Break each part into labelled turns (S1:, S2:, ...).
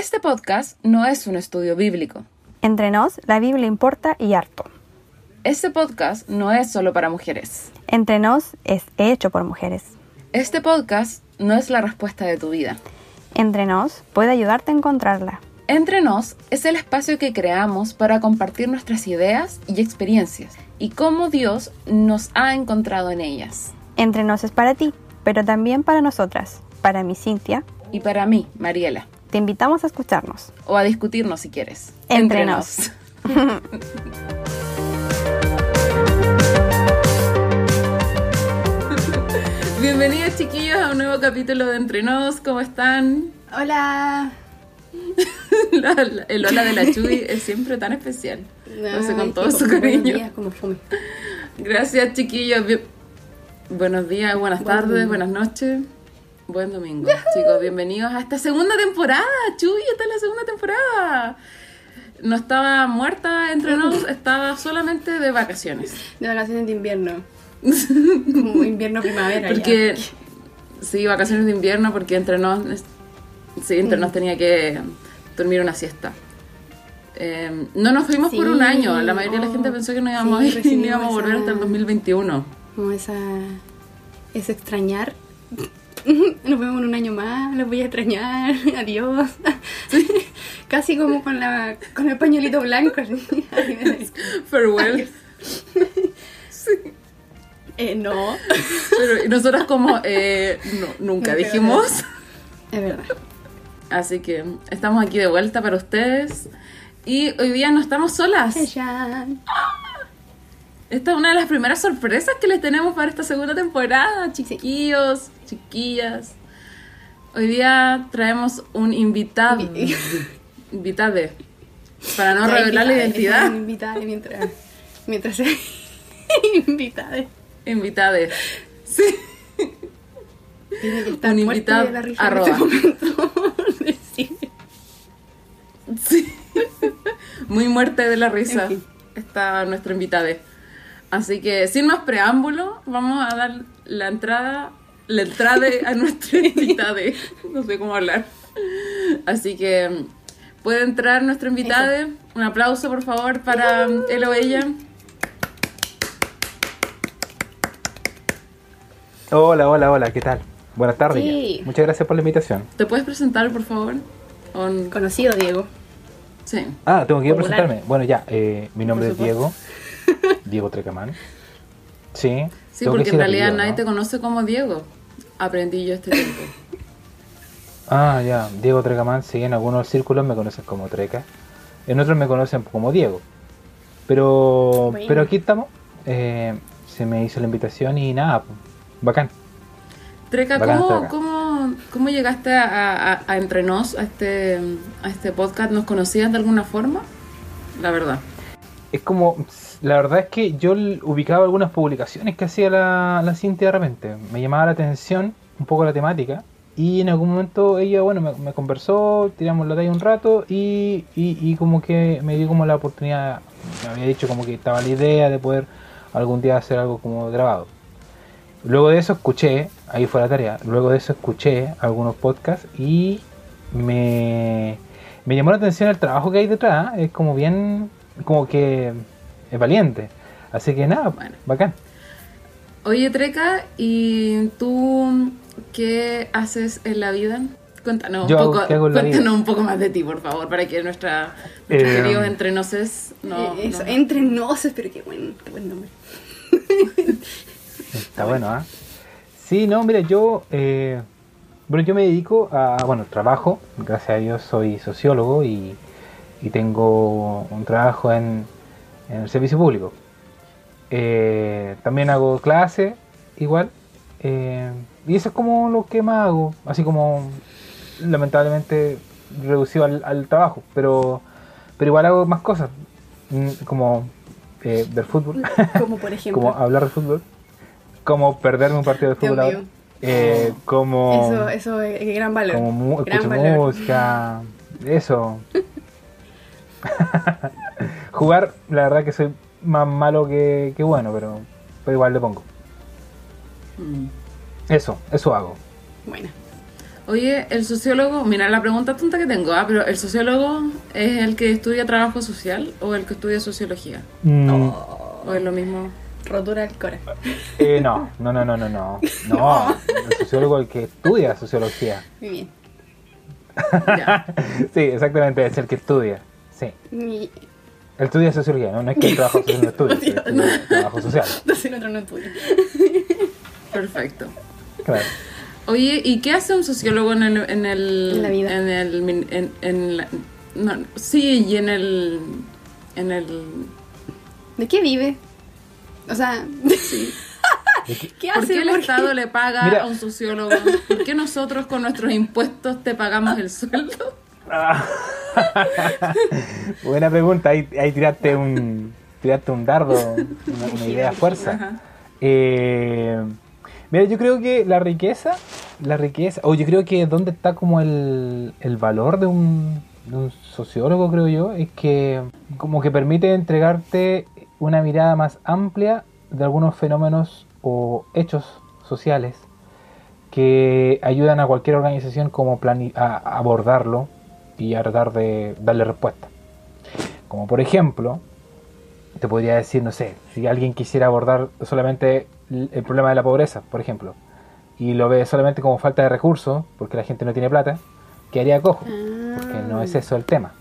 S1: Este podcast no es un estudio bíblico.
S2: Entre nos, la Biblia importa y harto.
S1: Este podcast no es solo para mujeres.
S2: Entre nos es hecho por mujeres.
S1: Este podcast no es la respuesta de tu vida.
S2: Entre nos puede ayudarte a encontrarla.
S1: Entre nos es el espacio que creamos para compartir nuestras ideas y experiencias y cómo Dios nos ha encontrado en ellas.
S2: Entre nos es para ti, pero también para nosotras, para mi Cintia.
S1: Y para mí, Mariela.
S2: Te invitamos a escucharnos.
S1: O a discutirnos si quieres.
S2: Entre, nos.
S1: Bienvenidos chiquillos a un nuevo capítulo de Entre Nos. ¿Cómo están?
S3: Hola.
S1: La- la- el hola de la Chuy es siempre tan especial. Lo hace con todo su cariño.
S3: días, como fome.
S1: Gracias chiquillos. Bien- Buenos días, buenas
S3: Buen
S1: tardes, buenas noches. Buen domingo, chicos. Bienvenidos a esta segunda temporada. Chuy, esta es la segunda temporada. No estaba muerta entre nos, estaba solamente de vacaciones.
S3: De vacaciones de invierno. Como invierno primavera. ya.
S1: Porque, sí, vacaciones de invierno, porque entre nos, sí, entre nos tenía que dormir una siesta. Eh, no nos fuimos por un año, la mayoría de la
S3: oh,
S1: gente pensó que no íbamos,
S3: sí,
S1: a ir,
S3: recibimos
S1: no íbamos a volver hasta el 2021.
S3: Como esa. Ese extrañar. Nos vemos en un año más, los voy a extrañar, adiós. Casi como con la con el pañuelito blanco.
S1: Farewell.
S3: eh, no,
S1: Pero y nosotras como, eh, no, nunca dijimos.
S3: es verdad.
S1: Así que estamos aquí de vuelta para ustedes. Y hoy día no estamos solas.
S3: Ella.
S1: Esta es una de las primeras sorpresas que les tenemos para esta segunda temporada, chiquillos, chiquillas. Hoy día traemos un invitado.
S3: Invi-
S1: Invitade. Para no
S3: Ya,
S1: revelar la identidad.
S3: es Invitada mientras. Mientras se. invitada.
S1: Invitade. Sí.
S3: Tiene que estar
S1: Un invitado,
S3: de la risa
S1: arroba.
S3: en este momento. Sí.
S1: Sí. Muy muerte de la risa.
S3: En fin.
S1: Está nuestro invitade. Así que sin más preámbulo, vamos a dar la entrada, la entrada a nuestro invitade. No sé cómo hablar. Así que puede entrar nuestro invitade. Un aplauso, por favor, para él o ella.
S4: Hola, hola, hola, ¿qué tal? Buenas tardes.
S3: Sí.
S4: Muchas gracias por la invitación.
S1: ¿Te puedes presentar, por favor? On-
S3: Conocido Diego.
S1: Sí.
S4: Ah, tengo que ir a
S3: Popular.
S4: presentarme. Bueno, ya, eh, mi nombre es Diego. Diego Trecamán. Sí.
S1: Sí, porque en realidad
S4: apellido,
S1: nadie
S4: ¿no?
S1: te conoce como Diego. Aprendí yo este tiempo.
S4: Ah, ya, Diego Trecamán. Sí, en algunos círculos me conocen como Treca. En otros me conocen como Diego. Pero,
S3: Bueno.
S4: pero aquí estamos. Eh, se me hizo la invitación y nada, pues, bacán.
S1: Treca,
S4: Bacán
S1: ¿cómo, cómo, cómo llegaste a, a, a Entre Nos, a este, a este podcast? ¿Nos conocías de alguna forma? La verdad.
S4: Es como, la verdad es que yo ubicaba algunas publicaciones que hacía la, la Cintia de repente. Me llamaba la atención un poco la temática. Y en algún momento ella, bueno, me, me conversó, tiramos la talla un rato y, y, y como que me dio como la oportunidad, me había dicho como que estaba la idea de poder algún día hacer algo como grabado. Luego de eso escuché, ahí fue la tarea, luego de eso escuché algunos podcasts y me, me llamó la atención el trabajo que hay detrás, es como bien, como que es valiente. Así que nada,
S1: Bueno.
S4: bacán.
S1: Oye, Treca, ¿y tú qué haces en la vida? Cuéntanos,
S4: Yo,
S1: un poco, cuéntanos un poco más de ti, por favor, para que nuestra, nuestros
S4: Eh,
S1: queridos Entre Noses no,
S3: Eh, eso,
S1: no-
S3: entre noces, pero qué buen, qué buen nombre.
S4: Está bueno, ¿ah? Sí, no, mira, yo, eh, bueno, yo me dedico a, bueno, trabajo, gracias a Dios soy sociólogo y, y tengo un trabajo en, en el servicio público. Eh, también hago clase, igual, eh, y eso es como lo que más hago, así como lamentablemente reducido al, al trabajo, pero, pero igual hago más cosas, mm, como eh, ver fútbol.
S3: Como por ejemplo.
S4: como hablar de fútbol, como perderme un partido de fútbol ahora, eh, como,
S3: Eso, eso es gran valor.
S4: como
S3: gran valor.
S4: música, eso. Jugar, la verdad que soy más malo que, que bueno, pero, pero igual le pongo.
S1: Mm.
S4: Eso, eso hago.
S3: Bueno.
S1: Oye, el sociólogo, mira la pregunta tonta que tengo, ah, pero ¿el sociólogo es el que estudia trabajo social o el que estudia sociología?
S4: Mm,
S1: ¿O es lo mismo?
S3: Rotura del cora.
S4: eh, no, no, no, no, no, no. No, el sociólogo es el que estudia sociología.
S3: Muy bien.
S1: Ya.
S4: Sí, exactamente, es el que estudia. Sí. Estudia sociología, ¿no? No es que el trabajo social no estudie, sí, estudia trabajo social.
S3: Entonces el otro no estudia.
S1: Perfecto.
S4: Claro.
S1: Oye, ¿y qué hace un sociólogo en el... En, el,
S3: En la vida.
S1: En el... min- En, en la- no, sí, y en el... En el...
S3: ¿De qué vive? O sea,
S4: ¿De qué?
S3: ¿qué
S1: ¿Por
S3: hace?
S1: qué el
S3: ¿Por qué?
S1: Estado le paga
S4: Mira.
S1: a un sociólogo? ¿Por qué nosotros con nuestros impuestos te pagamos el sueldo?
S4: Ah. Buena pregunta, ahí, ahí tiraste un tiraste un dardo, una, una idea fuerza. Eh, mira, yo creo que la riqueza, la riqueza, o yo creo que donde está como el, el valor de un, de un sociólogo, creo yo, es que como que permite entregarte una mirada más amplia de algunos fenómenos o hechos sociales que ayudan a cualquier organización como a abordarlo y a tratar de darle respuesta. Como por ejemplo, te podría decir, no sé, si alguien quisiera abordar solamente el problema de la pobreza, por ejemplo, y lo ve solamente como falta de recursos, porque la gente no tiene plata, ¿qué haría cojo? Porque no es eso el tema.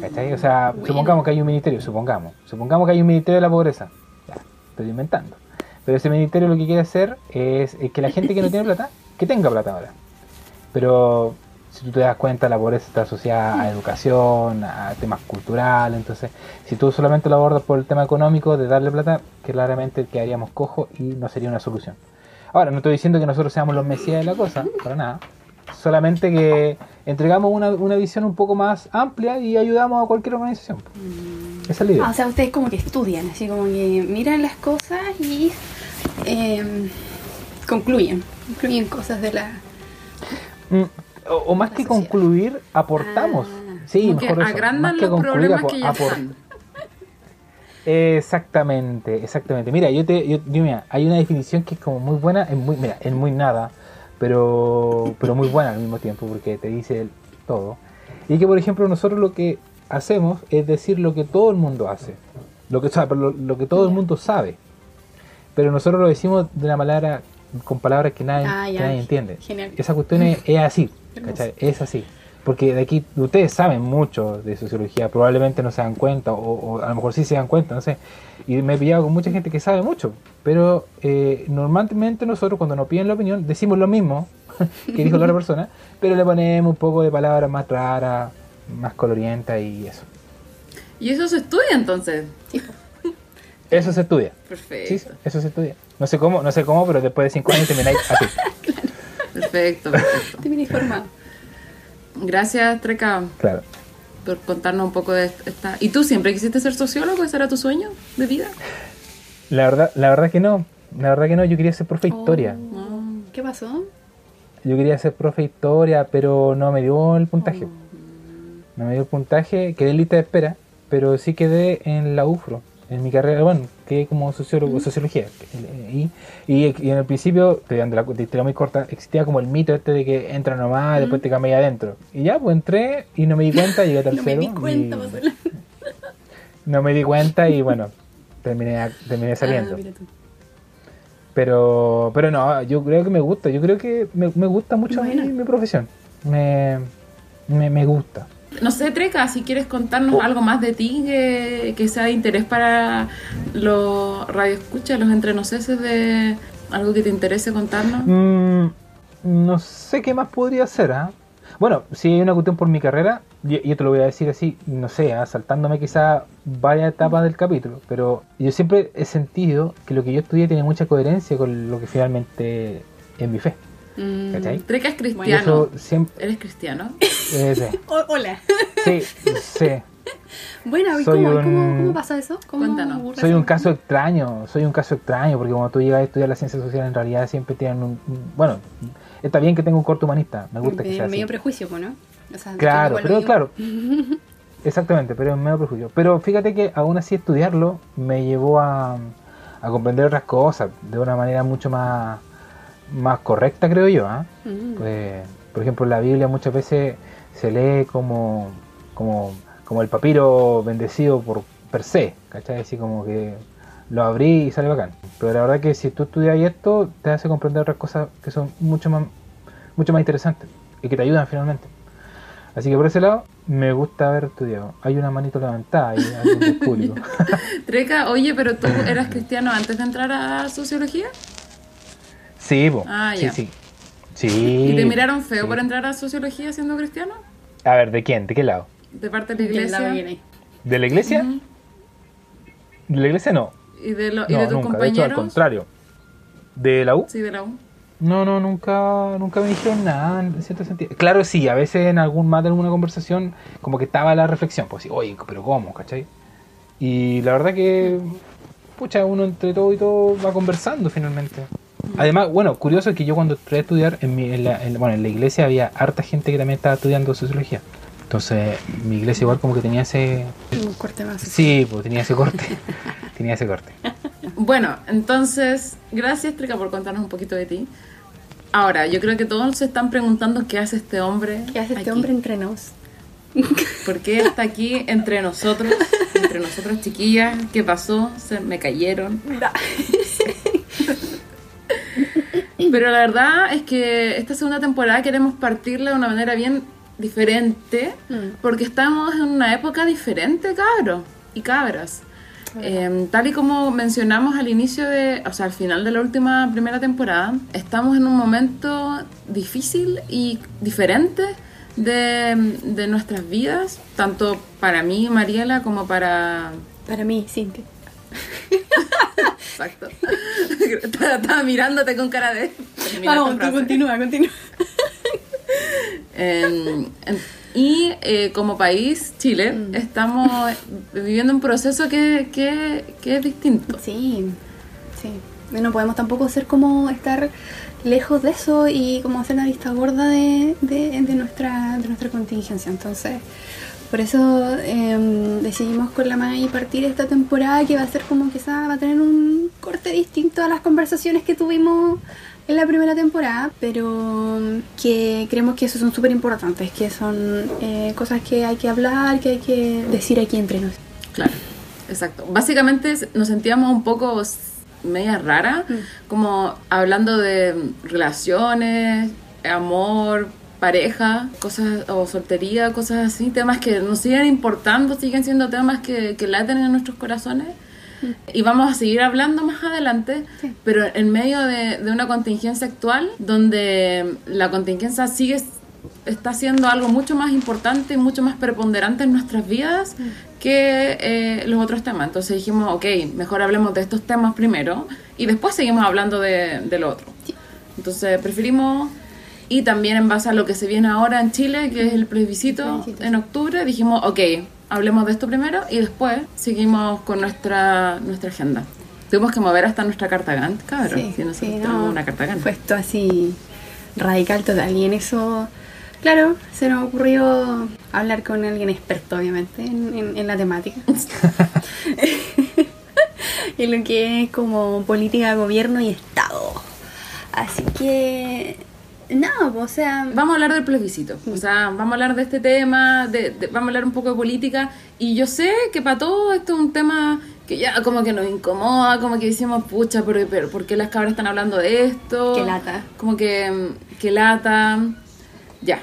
S4: ¿Cachai? O sea,
S3: Bueno.
S4: supongamos que hay un ministerio, supongamos. Supongamos que hay un ministerio de la pobreza. Ya, estoy inventando. Pero ese ministerio lo que quiere hacer es, que la gente que no tiene plata, que tenga plata ahora. Pero si tú te das cuenta, la pobreza está asociada a educación, a temas culturales. Entonces, si tú solamente lo abordas por el tema económico de darle plata, claramente quedaríamos cojos y no sería una solución. Ahora, no estoy diciendo que nosotros seamos los mesías de la cosa, para nada. Solamente que entregamos una, una visión un poco más amplia y ayudamos a cualquier organización. Esa es la idea.
S3: Ah, o sea, ustedes como que estudian, así como que miran las cosas y eh, concluyen. Concluyen cosas de la...
S4: Mm, o, o más que
S3: sociedad.
S4: concluir, aportamos.
S3: Ah.
S4: sí, mejor eso.
S1: agrandan
S4: Más que concluir,
S1: problemas
S4: apo-
S1: que ya
S4: apor-
S1: están.
S4: Exactamente, exactamente. Mira, yo te, yo, yo, mira, hay una definición que es como muy buena, es muy, mira, es muy nada, pero, pero muy buena al mismo tiempo porque te dice todo. Y que por ejemplo nosotros lo que hacemos es decir lo que todo el mundo hace, lo que, o sea, lo, lo que todo el mundo sabe, pero nosotros lo decimos de una manera con palabras que nadie,
S3: Ah,
S4: que nadie entiende.
S3: Genial.
S4: Esa cuestión es, es así. ¿Cachai? Es así. Porque de aquí ustedes saben mucho de sociología, probablemente no se dan cuenta, o, o a lo mejor sí se dan cuenta, no sé. Y me he pillado con mucha gente que sabe mucho, pero eh, normalmente nosotros cuando nos piden la opinión decimos lo mismo que dijo la otra persona, pero le ponemos un poco de palabras más raras, más colorientas y eso.
S1: Y eso se estudia entonces.
S4: Eso se estudia.
S1: Perfecto.
S4: Sí, sí, eso se estudia. No sé cómo, no sé cómo, pero después de cinco años termináis así.
S1: Perfecto, perfecto.
S3: Te viene informado.
S1: Gracias, Treca,
S4: Claro.
S1: por contarnos un poco de esta. ¿Y tú siempre quisiste ser sociólogo? ¿Ese era tu sueño de vida?
S4: La verdad, la verdad que no. La verdad que no, yo quería ser profe de historia.
S1: No.
S3: ¿Qué pasó?
S4: Yo quería ser profe de historia, pero no me dio el puntaje. No me dio el puntaje, quedé en lista de espera, pero sí quedé en la UFRO, en mi carrera, bueno, quedé como sociólogo, sociología. Y, y, y en el principio, dando la de historia muy corta, existía como el mito este de que entra nomás, después te cambias adentro. Y ya, pues entré y no me di cuenta, llegué a
S3: No
S4: tercero.
S3: me di cuenta,
S4: y no me di cuenta y bueno, terminé, terminé saliendo.
S3: Ah, tú.
S4: Pero, pero no, yo creo que me gusta, yo creo que me, me gusta mucho mi, mi profesión. Me, me, me gusta.
S1: No sé, Treca, si quieres contarnos algo más de ti que, que sea de interés para los radioescuchas, los entrenoceses de algo que te interese contarnos.
S4: Mm, no sé qué más podría hacer, ¿ah? Bueno, si hay una cuestión por mi carrera, yo, yo te lo voy a decir así, no sé, ¿ah? saltándome quizá varias etapas del capítulo, pero yo siempre he sentido que lo que yo estudié tiene mucha coherencia con lo que finalmente es mi fe.
S3: Mm.
S4: ¿Cachai?
S1: Treca es
S4: Y
S1: cristiano.
S4: eso siempre...
S1: ¿Eres cristiano?
S4: eh, sí,
S3: hola.
S4: sí, sí.
S3: Bueno, ¿y
S4: Soy
S3: cómo,
S4: un-
S3: cómo, cómo pasa eso? ¿Cómo
S1: Cuéntanos.
S4: Soy un caso extraño, soy un caso extraño, porque cuando tú llegas a estudiar las ciencias sociales, en realidad siempre tienen un... Bueno, está bien que tenga un corto humanista, me gusta que
S3: Eh,
S4: sea así.
S3: medio prejuicio, ¿no? O sea,
S4: Claro, pero claro. Exactamente, pero es medio prejuicio. Pero fíjate que aún así estudiarlo me llevó a, a comprender otras cosas de una manera mucho más, más correcta, creo yo. ¿ah?
S3: Mm.
S4: Pues, Por ejemplo, la Biblia muchas veces se lee como, como, como el papiro bendecido por per se, ¿cachai? Así como que lo abrí y sale bacán. Pero la verdad que si tú estudias esto, te hace comprender otras cosas que son mucho más, mucho más interesantes y que te ayudan finalmente. Así que por ese lado, me gusta haber estudiado. Hay una manito levantada ahí del público.
S1: Treca, oye, pero tú eras cristiano antes de entrar a sociología
S4: sí, po.
S1: Ah,
S4: sí,
S1: ya.
S4: sí. Sí.
S1: y te miraron feo
S4: sí.
S1: por entrar a sociología siendo cristiano
S4: A ver, ¿de quién? ¿De qué lado?
S1: de parte de la iglesia
S3: viene.
S4: ¿De la iglesia? ¿De la iglesia no?
S1: y de, lo- y
S4: no,
S1: de tus
S4: nunca. De hecho, al
S1: compañeros
S4: contrario. ¿De la U?
S1: sí de la U
S4: No, no, nunca, nunca me dijeron nada en cierto sentido. Claro, sí, a veces en algún más de alguna conversación, como que estaba la reflexión, pues sí, oye, pero ¿cómo? ¿cachai? Y la verdad que, pucha, uno entre todo y todo va conversando finalmente. Además, bueno, curioso es que yo cuando entré a estudiar, en, mi, en, la, en bueno, en la iglesia había harta gente que también estaba estudiando sociología. Entonces, mi iglesia igual como que tenía ese...
S3: Un corte más.
S4: Sí, pues tenía ese corte. tenía ese corte.
S1: Bueno, entonces, gracias Treca por contarnos un poquito de ti. Ahora, yo creo que todos se están preguntando qué hace este hombre.
S3: ¿Qué hace este
S1: aquí.
S3: hombre entre nos?
S1: ¿Por qué está aquí entre nosotros? Entre nosotros, chiquillas. ¿Qué pasó? Se me cayeron. Pero la verdad es que esta segunda temporada queremos partirla de una manera bien diferente,
S3: Mm.
S1: porque estamos en una época diferente, cabros y cabras. Eh, tal y como mencionamos al inicio de, o sea, al final de la última primera temporada, estamos en un momento difícil y diferente de, de nuestras vidas, tanto para mí, Mariela, como para
S3: Para mí, Cintia.
S1: Exacto. estaba, mirándote con cara de.
S3: Vamos, tú continúa, continúa.
S1: En- en- y eh, como país, Chile,
S3: Mm.
S1: estamos viviendo un proceso que, que, que es distinto.
S3: Sí, sí. Y no podemos tampoco ser como estar lejos de eso y como hacer una vista gorda de, de, de nuestra, de nuestra contingencia. Entonces, por eso em, decidimos con la May partir esta temporada que va a ser como quizá va a tener un corte distinto a las conversaciones que tuvimos en la primera temporada, pero que creemos que eso son súper importantes, que son eh, cosas que hay que hablar, que hay que decir aquí entre nos.
S1: Claro, exacto. Básicamente nos sentíamos un poco media rara,
S3: Mm.
S1: como hablando de relaciones, amor, pareja, cosas o soltería, cosas así, temas que nos siguen importando, siguen siendo temas que, que laten en nuestros corazones. Y vamos a seguir hablando más adelante,
S3: Sí.
S1: pero en medio de, de una contingencia actual, donde la contingencia sigue está siendo algo mucho más importante y mucho más preponderante en nuestras vidas que eh, los otros temas. Entonces dijimos, ok, mejor hablemos de estos temas primero y después seguimos hablando de, de lo otro. Entonces preferimos, y también en base a lo que se viene ahora en Chile, que es el plebiscito en octubre, dijimos, ok, hablemos de esto primero y después seguimos con nuestra, nuestra agenda. Tuvimos que mover hasta nuestra carta Gantt, cabrón.
S3: Sí,
S1: si nosotros
S3: sí,
S1: tenemos
S3: no,
S1: una carta Gantt.
S3: Fue esto así radical total. Y en eso, claro, se nos ocurrió hablar con alguien experto, obviamente, en, en- en la temática. en lo que es como política, gobierno y Estado. Así que, no, o sea,
S1: Vamos a hablar del plebiscito, o sea, vamos a hablar de este tema, de, de- vamos a hablar un poco de política, y yo sé que para todo esto es un tema que ya como que nos incomoda, como que decimos, pucha, pero, pero ¿por qué las cabras están hablando de esto?
S3: Qué lata.
S1: Como que, mm, que lata, ya.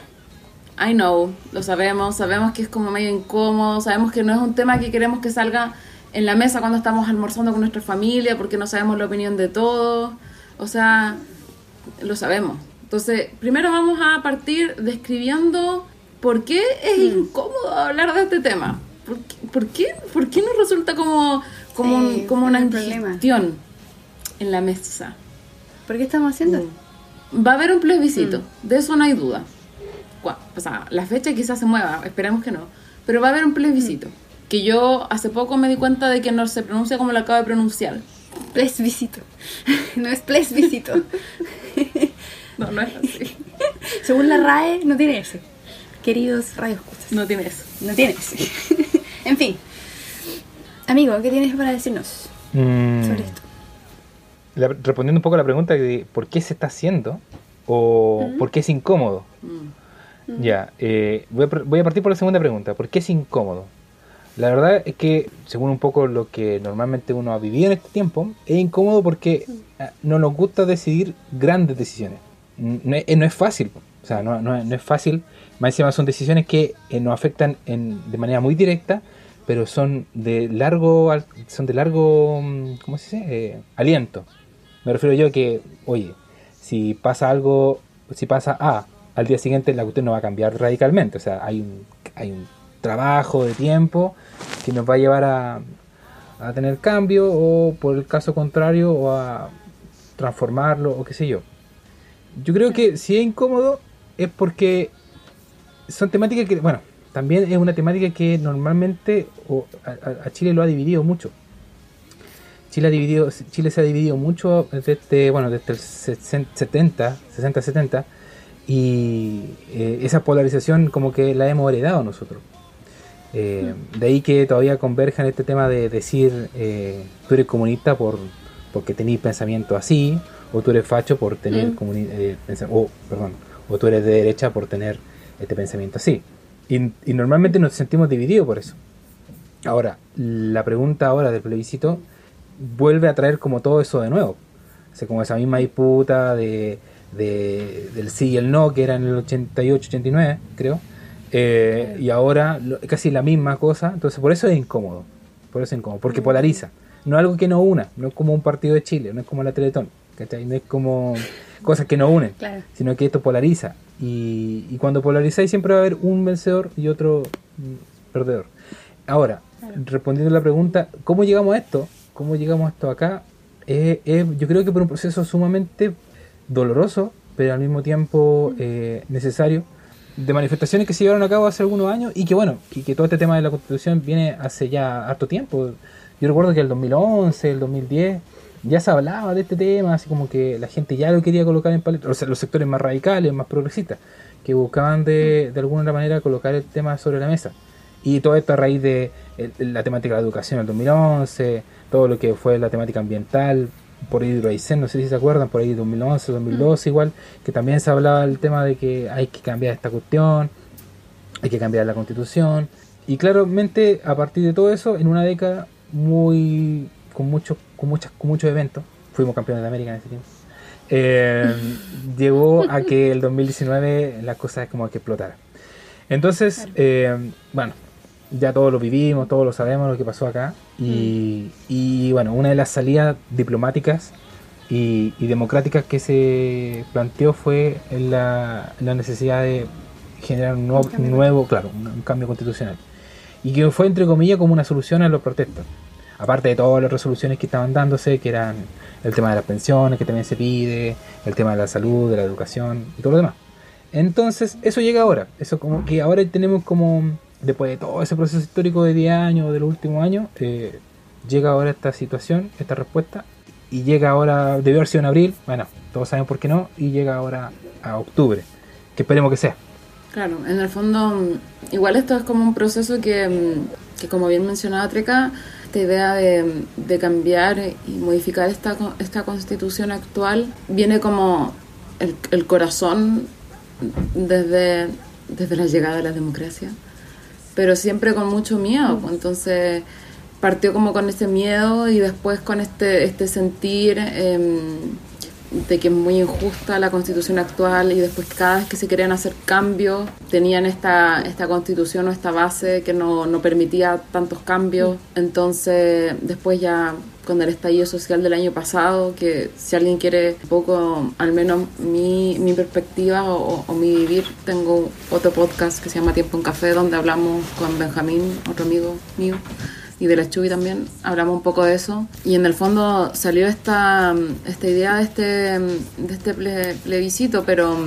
S1: I know, lo sabemos, sabemos que es como medio incómodo, sabemos que no es un tema que queremos que salga en la mesa cuando estamos almorzando con nuestra familia, porque no sabemos la opinión de todos, o sea, lo sabemos. Entonces, primero vamos a partir describiendo por qué es
S3: Mm.
S1: incómodo hablar de este tema. ¿Por qué, por qué, por qué nos resulta como, como,
S3: Sí,
S1: un- como una indigestión en la mesa?
S3: ¿por qué estamos haciendo?
S1: Va a haber un plebiscito,
S3: Mm.
S1: de eso no hay duda. O sea, la fecha quizás se mueva, esperemos que no. Pero va a haber un plebiscito. Que yo hace poco me di cuenta de que no se pronuncia como lo acabo de pronunciar.
S3: Plebiscito. no es plebiscito.
S1: No, no es así.
S3: Según la RAE, no tiene ese. Queridos radioescuchas.
S1: No tiene eso.
S3: No tienes. en fin. Amigo, ¿qué tienes para decirnos
S4: Mm,
S3: sobre esto?
S4: la- respondiendo un poco a la pregunta de por qué se está haciendo, o por qué es incómodo?
S1: Mm.
S4: Ya, eh, voy, a, voy a partir por la segunda pregunta. ¿Por qué es incómodo? La verdad es que, según un poco lo que normalmente uno ha vivido en este tiempo, es incómodo porque ah, no nos gusta decidir grandes decisiones. N- No es, fácil, o sea, no, no es- fácil. Más encima son decisiones que eh, nos afectan en- de manera muy directa, pero son de largo, son de largo, mm, ¿cómo se dice? Eh, aliento. Me refiero yo que, oye, si pasa algo, si pasa A, al día siguiente la cuestión no va a cambiar radicalmente. O sea, hay un, hay un trabajo de tiempo que nos va a llevar a, a tener cambio o por el caso contrario o a transformarlo o qué sé yo. Yo creo que si es incómodo es porque son temáticas que, bueno, también es una temática que normalmente o a, Chile lo ha dividido mucho. Chile, ha dividido, Chile se ha dividido mucho desde, bueno, desde el 70, 60-70 y eh, esa polarización como que la hemos heredado nosotros. Eh, de ahí que todavía converja en este tema de decir eh, tú eres comunista por porque tenés pensamiento así o tú eres facho por tener
S3: Mm.
S4: eh, o perdón o tú eres de derecha por tener este pensamiento así. Y, y normalmente nos sentimos divididos por eso. Ahora la pregunta ahora del plebiscito vuelve a traer como todo eso de nuevo. O sea, como esa misma disputa de, de- del sí y el no que era en el 88 89 creo. Eh, y ahora lo- casi la misma cosa. Entonces por eso es incómodo. Por eso es incómodo porque polariza. No es algo que no una no es como un partido de Chile no es como la Teletón ¿cachai? no es como cosas que no unen
S3: Claro.
S4: sino que esto polariza y, y cuando polarizáis siempre va a haber un vencedor y otro mm, perdedor ahora respondiendo a la pregunta ¿cómo llegamos a esto? ¿cómo llegamos a esto acá? Eh, eh, yo creo que por un proceso sumamente doloroso pero al mismo tiempo eh, necesario de manifestaciones que se llevaron a cabo hace algunos años y que bueno, y que todo este tema de la constitución viene hace ya harto tiempo. Yo recuerdo que el 2011, el 2010 ya se hablaba de este tema, así como que la gente ya lo quería colocar en paleta, o sea, los sectores más radicales, más progresistas, que buscaban de, de alguna manera colocar el tema sobre la mesa. Y todo esto a raíz de el- la temática de la educación en el 2011, todo lo que fue la temática ambiental, por ahí de Aysén, no sé si se acuerdan, por ahí 2011, 2012 igual, que también se hablaba del tema de que hay que cambiar esta cuestión, hay que cambiar la constitución. Y claramente a partir de todo eso, en una década muy con muchos con muchas con muchos eventos, fuimos campeones de América en ese tiempo. eh, llegó a que el 2019 las cosas como que explotaran. Entonces, eh, bueno, ya todos lo vivimos, todos lo sabemos lo que pasó acá. Y, y, bueno, una de las salidas diplomáticas y, y democráticas que se planteó fue la, la necesidad de generar un nuevo,
S3: Un
S4: nuevo claro, un, un cambio constitucional. Y que fue, entre comillas, como una solución a los protestos. Aparte de todas las resoluciones que estaban dándose, que eran el tema de las pensiones, que también se pide, el tema de la salud, de la educación y todo lo demás. Entonces, eso llega ahora. Eso como que ahora tenemos como, después de todo ese proceso histórico de 10 años, de los últimos años, eh, llega ahora esta situación, esta respuesta, y llega ahora, debió haber sido en abril, bueno, todos saben por qué no, y llega ahora a octubre, que esperemos que sea.
S1: Claro, en el fondo, mm, igual esto es como un proceso que, mm, que como bien mencionaba Treca, esta idea de, de cambiar y modificar esta, esta constitución actual viene como el, el corazón desde, desde la llegada de la democracia, pero siempre con mucho miedo. pues, Entonces partió como con ese miedo y después con este, este sentir em, de que es muy injusta la constitución actual y después cada vez que se querían hacer cambios tenían esta, esta constitución o esta base que no, no permitía tantos cambios. Entonces después ya con el estallido social del año pasado, que si alguien quiere un poco, al menos mi, mi perspectiva o, o mi vivir, tengo otro podcast que se llama Tiempo en Café, donde hablamos con Benjamín, otro amigo mío, y de la Chubi también, hablamos un poco de eso. Y en el fondo salió esta, esta idea de este, de este ple- plebiscito, pero,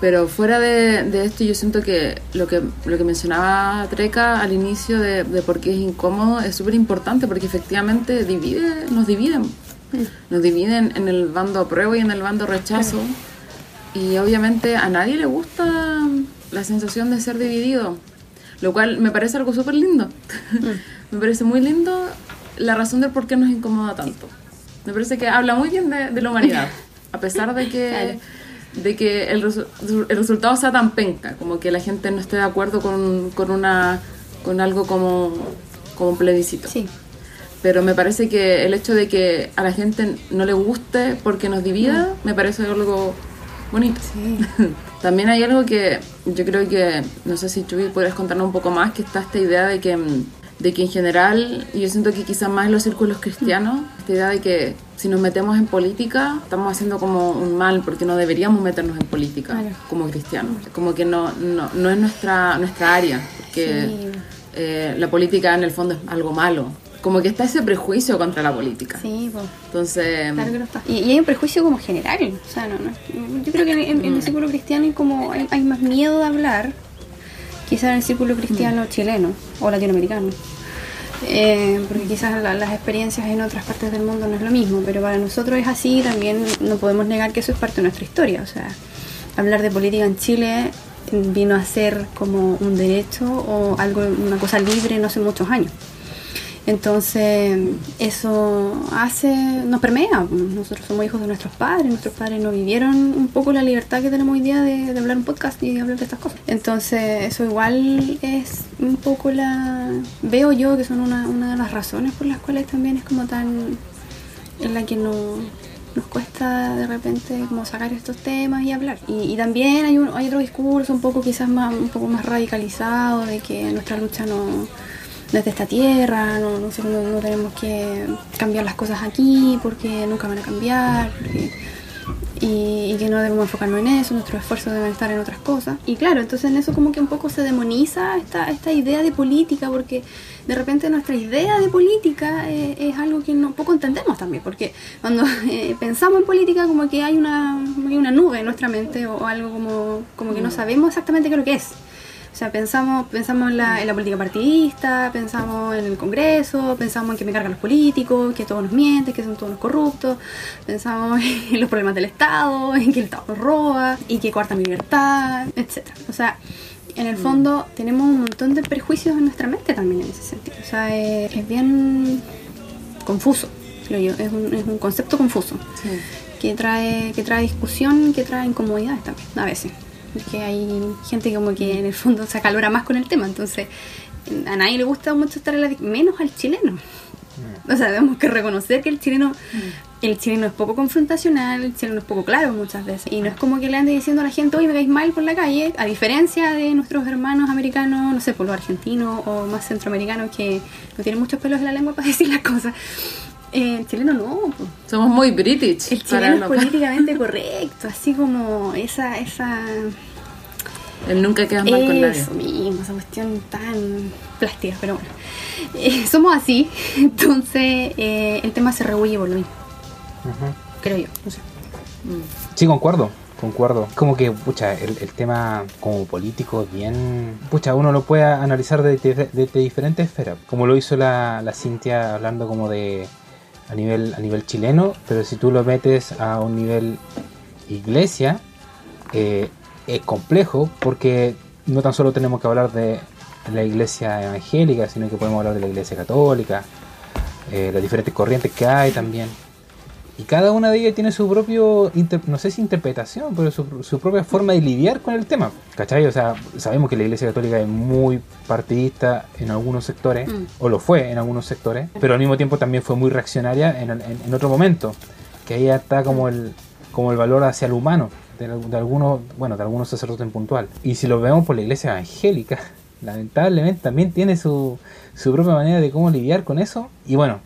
S1: pero fuera de, de esto yo siento que lo que, lo que mencionaba Treca al inicio de, de por qué es incómodo es súper importante porque efectivamente divide, nos dividen. Nos dividen en el bando apruebo y en el bando rechazo. Y obviamente a nadie le gusta la sensación de ser dividido, lo cual me parece algo súper lindo. Me parece muy lindo la razón del por qué nos incomoda tanto. Me parece que habla muy bien de, de la humanidad, a pesar de que,
S3: Claro.
S1: de que el, resu- el resultado sea tan penca, como que la gente no esté de acuerdo con, con una con algo como, como un plebiscito.
S3: Sí,
S1: Pero me parece que el hecho de que a la gente no le guste porque nos divida, me parece algo bonito.
S3: sí.
S1: También hay algo que yo creo que, no sé si Chuy podrías contarnos un poco más, que está esta idea de que, mm, de que en general, y yo siento que quizás más en los círculos cristianos, esta idea de que si nos metemos en política, estamos haciendo como un mal, porque no deberíamos meternos en política
S3: Claro.
S1: como cristianos. Como que no, no, no es nuestra, nuestra área, porque
S3: Sí.
S1: eh, la política en el fondo es algo malo. Como que está ese prejuicio contra la política.
S3: Sí, pues.
S1: Entonces,
S3: Claro que lo está. Y, y hay un prejuicio como general. O sea, no, no- yo creo que en, en el círculo cristiano hay como hay, hay más miedo de hablar, quizás en el círculo cristiano chileno o latinoamericano. Eh, porque quizás la- las experiencias en otras partes del mundo no es lo mismo, pero para nosotros es así y también no podemos negar que eso es parte de nuestra historia. O sea, hablar de política en Chile vino a ser como un derecho o algo, una cosa libre no hace muchos años. Entonces, eso hace, nos permea. Nosotros somos hijos de nuestros padres, nuestros padres no vivieron un poco la libertad que tenemos hoy día de, de hablar un podcast y de hablar de estas cosas. Entonces, eso igual es un poco la. Veo yo que son una, una de las razones por las cuales también es como tan. en la que no, nos cuesta de repente como sacar estos temas y hablar. Y, y también hay, un, hay otro discurso un poco quizás más, un poco más radicalizado de que nuestra lucha no no es de esta tierra, no, no, no, tenemos que cambiar las cosas aquí porque nunca van a cambiar, y, que no debemos enfocarnos en eso, nuestros esfuerzos deben estar en otras cosas. Y claro, entonces en eso como que un poco se demoniza esta, esta idea de política, porque de repente nuestra idea de política eh, es algo que no poco entendemos también, porque cuando eh, pensamos en política como que hay una, hay una nube en nuestra mente o, algo como, como que no sabemos exactamente qué es lo que es. O sea, pensamos, pensamos en la, en la política partidista, pensamos en el Congreso, pensamos en que me cargan los políticos, que todos nos mienten, que son todos los corruptos, pensamos en los problemas del Estado, en que el Estado nos roba y que coarta mi libertad, etc. O sea, en el fondo tenemos un montón de prejuicios en nuestra mente también en ese sentido. O sea, es, es bien confuso, creo yo, es un, es un concepto confuso
S1: sí.
S3: que trae, que trae discusión, que trae incomodidades también, a veces. Porque hay gente como que en el fondo se acalora más con el tema, entonces a nadie le gusta mucho estar en la... menos al chileno. O sea, tenemos que reconocer que el chileno, el chileno es poco confrontacional, el chileno es poco claro muchas veces. Y no es como que le ande diciendo a la gente, oye, me caes mal por la calle, a diferencia de nuestros hermanos americanos, no sé, por los argentinos o más centroamericanos que no tienen muchos pelos en la lengua para decir las cosas. Eh, el chileno no,
S1: somos muy british.
S3: El
S1: para
S3: chileno es políticamente correcto, así como esa, esa,
S1: El nunca queda mal con nadie.
S3: eso mismo, esa cuestión tan plástica, pero bueno. Eh, somos así, entonces eh, el tema se rehuye por lo mismo, creo yo, no sé.
S4: Sí, concuerdo, concuerdo. Como que, pucha, el, el tema como político es bien... Pucha, uno lo puede analizar desde de, de diferentes esferas. Como lo hizo la, la Cintia hablando como de... A nivel, a nivel chileno, pero si tú lo metes a un nivel iglesia, eh, es complejo porque no tan solo tenemos que hablar de la iglesia evangélica, sino que podemos hablar de la iglesia católica, eh, las diferentes corrientes que hay también. Y cada una de ellas tiene su propio, no sé si interpretación, pero su, su propia forma de lidiar con el tema. ¿Cachai? O sea, sabemos que la Iglesia Católica es muy partidista en algunos sectores,
S3: Mm.
S4: o lo fue en algunos sectores, pero al mismo tiempo también fue muy reaccionaria en, en- en otro momento, que ahí está como el, como el valor hacia el humano, de, de algunos, bueno, de algunos sacerdotes en puntual. Y si lo vemos por la Iglesia Evangélica, lamentablemente también tiene su, su propia manera de cómo lidiar con eso. Y bueno,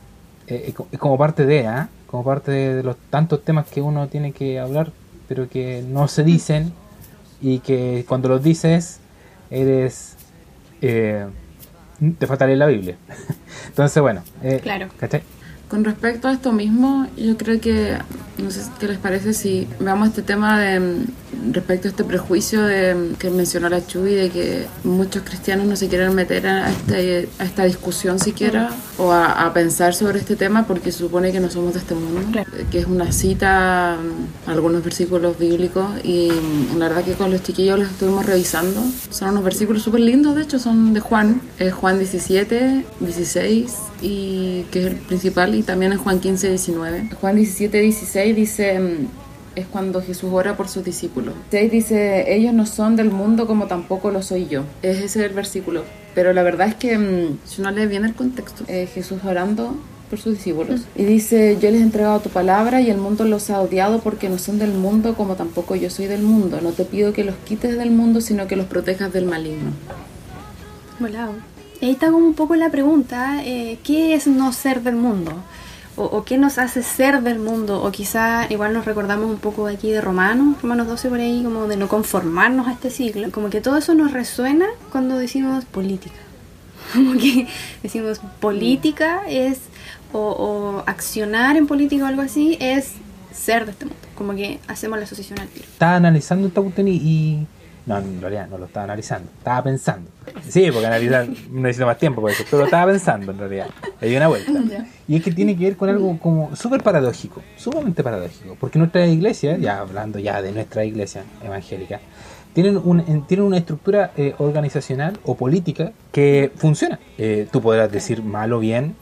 S4: eh, es es como parte de, ¿ah? Como parte de, los tantos temas que uno tiene que hablar, pero que no se dicen y que cuando los dices eres eh, te falta leer la Biblia. Entonces, bueno, eh,
S3: Claro.
S4: ¿cachai?
S1: Con respecto a esto mismo, yo creo que, no sé qué les parece si veamos este tema de mm, respecto a este prejuicio de, mm, que mencionó la Chuy, de que muchos cristianos no se quieren meter a, este, a esta discusión siquiera o a, a pensar sobre este tema porque se supone que no somos de este mundo,
S3: Claro.
S1: eh, que es una cita mm, a algunos versículos bíblicos y la verdad que con los chiquillos los estuvimos revisando. Son unos versículos súper lindos, de hecho, son de Juan, es Juan 17, 16 y que es el principal y también en Juan 15, 19. Juan 17, 16 dice, mm, es cuando Jesús ora por sus discípulos. 6 dice, ellos no son del mundo como tampoco lo soy yo. Es ese el versículo. Pero la verdad es que mm, si uno lee bien el contexto, eh, Jesús orando por sus discípulos. Y dice, yo les he entregado tu palabra y el mundo los ha odiado porque no son del mundo como tampoco yo soy del mundo. No te pido que los quites del mundo, sino que los protejas del maligno.
S3: Volado. Y ahí está como un poco la pregunta, eh, ¿qué es no ser del mundo? O, o qué nos hace ser del mundo? O quizá igual nos recordamos un poco de aquí de Romanos, Romanos 12 por ahí, como de no conformarnos a este siglo. Como que todo eso nos resuena cuando decimos política. Como que decimos política es, o, o accionar en política o algo así, es ser de este mundo. Como que hacemos la asociación al tiro.
S4: Estaba analizando esta cuestión y, y- No, en realidad no lo estaba analizando. Estaba pensando. Sí, porque analizar necesito más tiempo por eso. Pero lo estaba pensando en realidad. Le di una vuelta. Y es que tiene que ver con algo como súper paradójico. Sumamente paradójico. Porque nuestra iglesia, ya hablando ya de nuestra iglesia evangélica, tienen, un, en- tienen una estructura eh, organizacional o política que funciona. Eh, tú podrás decir mal o bien,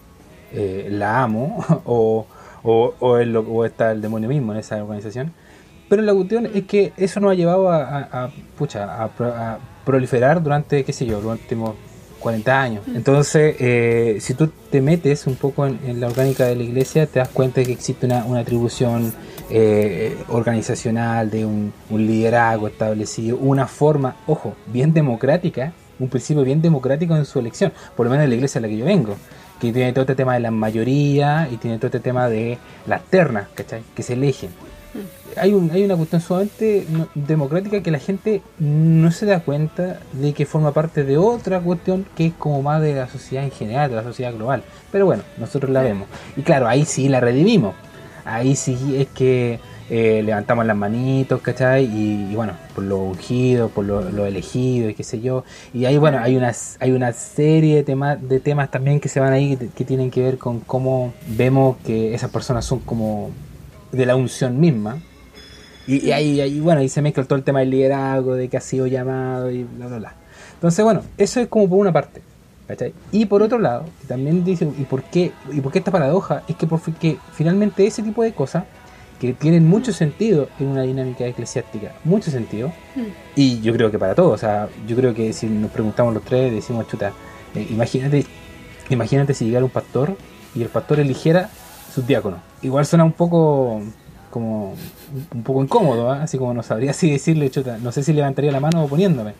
S4: eh, la amo, o, o, o, es lo- o está el demonio mismo en esa organización. Pero la cuestión es que eso nos ha llevado a, a- a, pucha, a, a proliferar durante, qué sé yo, los últimos 40 años. Entonces, eh, si tú te metes un poco en, en la orgánica de la iglesia, te das cuenta de que existe una, una atribución eh, organizacional, de un, un liderazgo establecido, una forma, ojo, bien democrática, un principio bien democrático en su elección, por lo menos en la iglesia a la que yo vengo que tiene todo este tema de la mayoría y tiene todo este tema de las ternas, ¿cachai? Que se eligen. Hay, un, hay una cuestión sumamente democrática que la gente no se da cuenta de que forma parte de otra cuestión que es como más de la sociedad en general, de la sociedad global. Pero bueno, nosotros la vemos. Y claro, ahí sí la redimimos. Ahí sí es que eh, levantamos las manitos, ¿cachai? Y, y bueno, por lo ungido, por lo, lo elegido y qué sé yo. Y ahí, bueno, hay una, hay una serie de, temas de temas también que se van ahí que tienen que ver con cómo vemos que esas personas son como de la unción misma. Y, y ahí, ahí, bueno, ahí se mezcla todo el tema del liderazgo, de que ha sido llamado y bla, bla, bla. Entonces, bueno, eso es como por una parte. ¿cachai? Y por otro lado, que también dice, ¿y por qué, y por qué esta paradoja? Es que, por, fi- que finalmente ese tipo de cosas que tienen mucho sentido en una dinámica eclesiástica, mucho sentido, y yo creo que para todos, o sea, yo creo que si nos preguntamos los tres, decimos, chuta, eh, imagínate, imagínate si llegara un pastor y el pastor eligiera sus diáconos. Igual suena un poco como un poco incómodo, ¿ah? así como no sabría si decirle, chuta, no sé si levantaría la mano oponiéndome.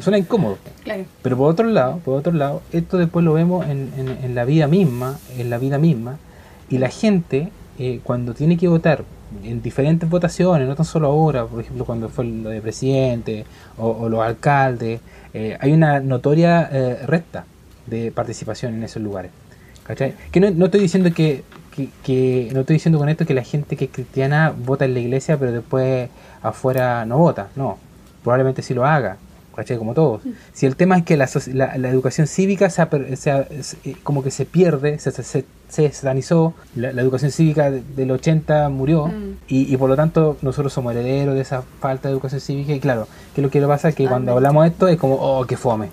S4: Suena incómodo.
S3: Claro.
S4: Pero por otro lado, por otro lado, esto después lo vemos en, en- en la vida misma, en la vida misma, y la gente eh, cuando tiene que votar en diferentes votaciones, no tan solo ahora, por ejemplo cuando fue lo de presidente o, o los alcaldes, eh, hay una notoria eh, recta de participación en esos lugares. ¿Cachai? Que no, no estoy diciendo que, que, que- no estoy diciendo con esto que la gente que es cristiana vota en la iglesia pero después afuera no vota, no, probablemente sí lo haga, ¿cachai? Como todos. Si el tema es que la, la, la educación cívica se se eh, como que se pierde, se, se, se, satanizó, la, la educación cívica de- del 80 murió
S3: Mm.
S4: y, y por lo tanto nosotros somos herederos de esa falta de educación cívica y claro, que lo que pasa es que cuando hablamos de esto es como, oh, qué fome.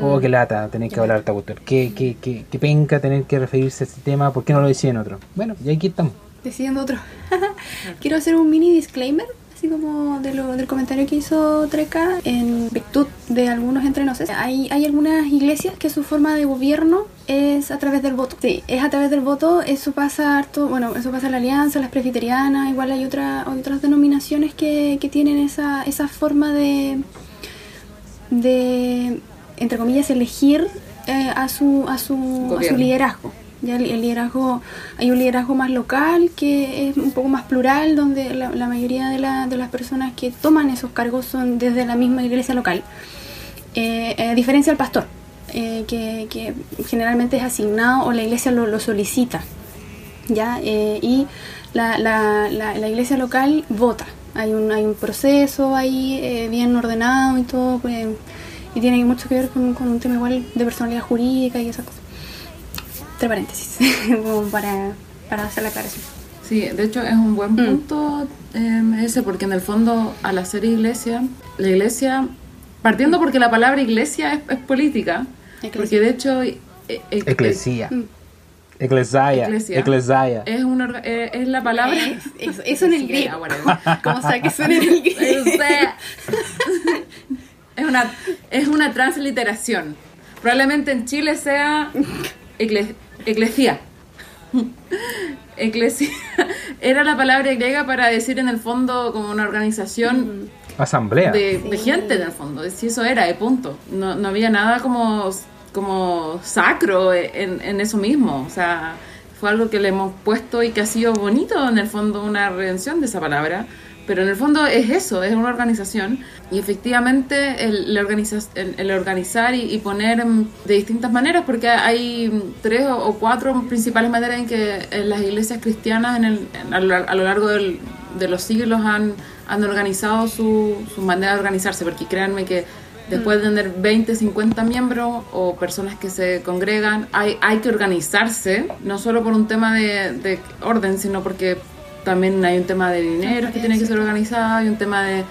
S4: Oh,
S3: Mm.
S4: qué lata tener que hablar esta cuestión. Qué, qué, qué, qué penca tener que referirse a este tema. ¿Por qué no lo deciden otro? Bueno, y aquí estamos.
S3: Decidiendo otro. Quiero hacer un mini disclaimer, así como de lo, del comentario que hizo Treca, en virtud de algunos entrenoces. Hay, hay algunas iglesias que su forma de gobierno es a través del voto. Sí, es a través del voto, eso pasa harto, bueno, eso pasa en la alianza, las presbiterianas, igual hay, otra, hay otras denominaciones que, que tienen esa, esa forma de, de, entre comillas, elegir eh, a, su, a, su, a su liderazgo. Ya el, el liderazgo, hay un liderazgo más local que es un poco más plural, donde la, la mayoría de, la- de las personas que toman esos cargos son desde la misma iglesia local. Eh, a diferencia del pastor, eh, que, que generalmente es asignado o la iglesia lo, lo solicita. ¿ya? Eh, y la, la, la, la iglesia local vota. Hay un, hay un proceso ahí eh, bien ordenado y todo, pues, y tiene mucho que ver con, con un tema igual de personalidad jurídica y esas cosas. Entre paréntesis, como para, para hacer la aclaración.
S1: Sí, de hecho es un buen
S3: Mm.
S1: punto eh, ese, porque en el fondo al hacer iglesia, la iglesia, partiendo porque la palabra iglesia es, es política,
S3: Eclesia.
S1: porque de hecho... eh, eh,
S4: Eclesía.
S3: Mm.
S4: Eclesia.
S1: Eclesia.
S4: Eclesia.
S1: Es, una eh, es la palabra.
S3: Es- Eso, eso en el griego. Como sea que suene en el griego.
S1: Una, es una transliteración. Probablemente en Chile sea ecle- eclesia. Eclesia era la palabra griega para decir en el fondo como una organización
S4: Asamblea.
S1: de, de gente en el fondo. Si eso era, de punto. No, no había nada como, como sacro en, en eso mismo. O sea, fue algo que le hemos puesto y que ha sido bonito en el fondo una redención de esa palabra. Pero en el fondo es eso, es una organización. Y efectivamente el, el organiza- el- el organizar y, y poner de distintas maneras, porque hay tres o, o cuatro principales maneras en que eh, las iglesias cristianas en el- en- a, lo, a lo largo del- de los siglos han, han organizado su, su manera de organizarse. Porque créanme que después de tener 20, 50 miembros o personas que se congregan, hay, hay que organizarse, no solo por un tema de, de orden, sino porque también hay un tema de dinero que tiene que ser organizado, hay un tema de,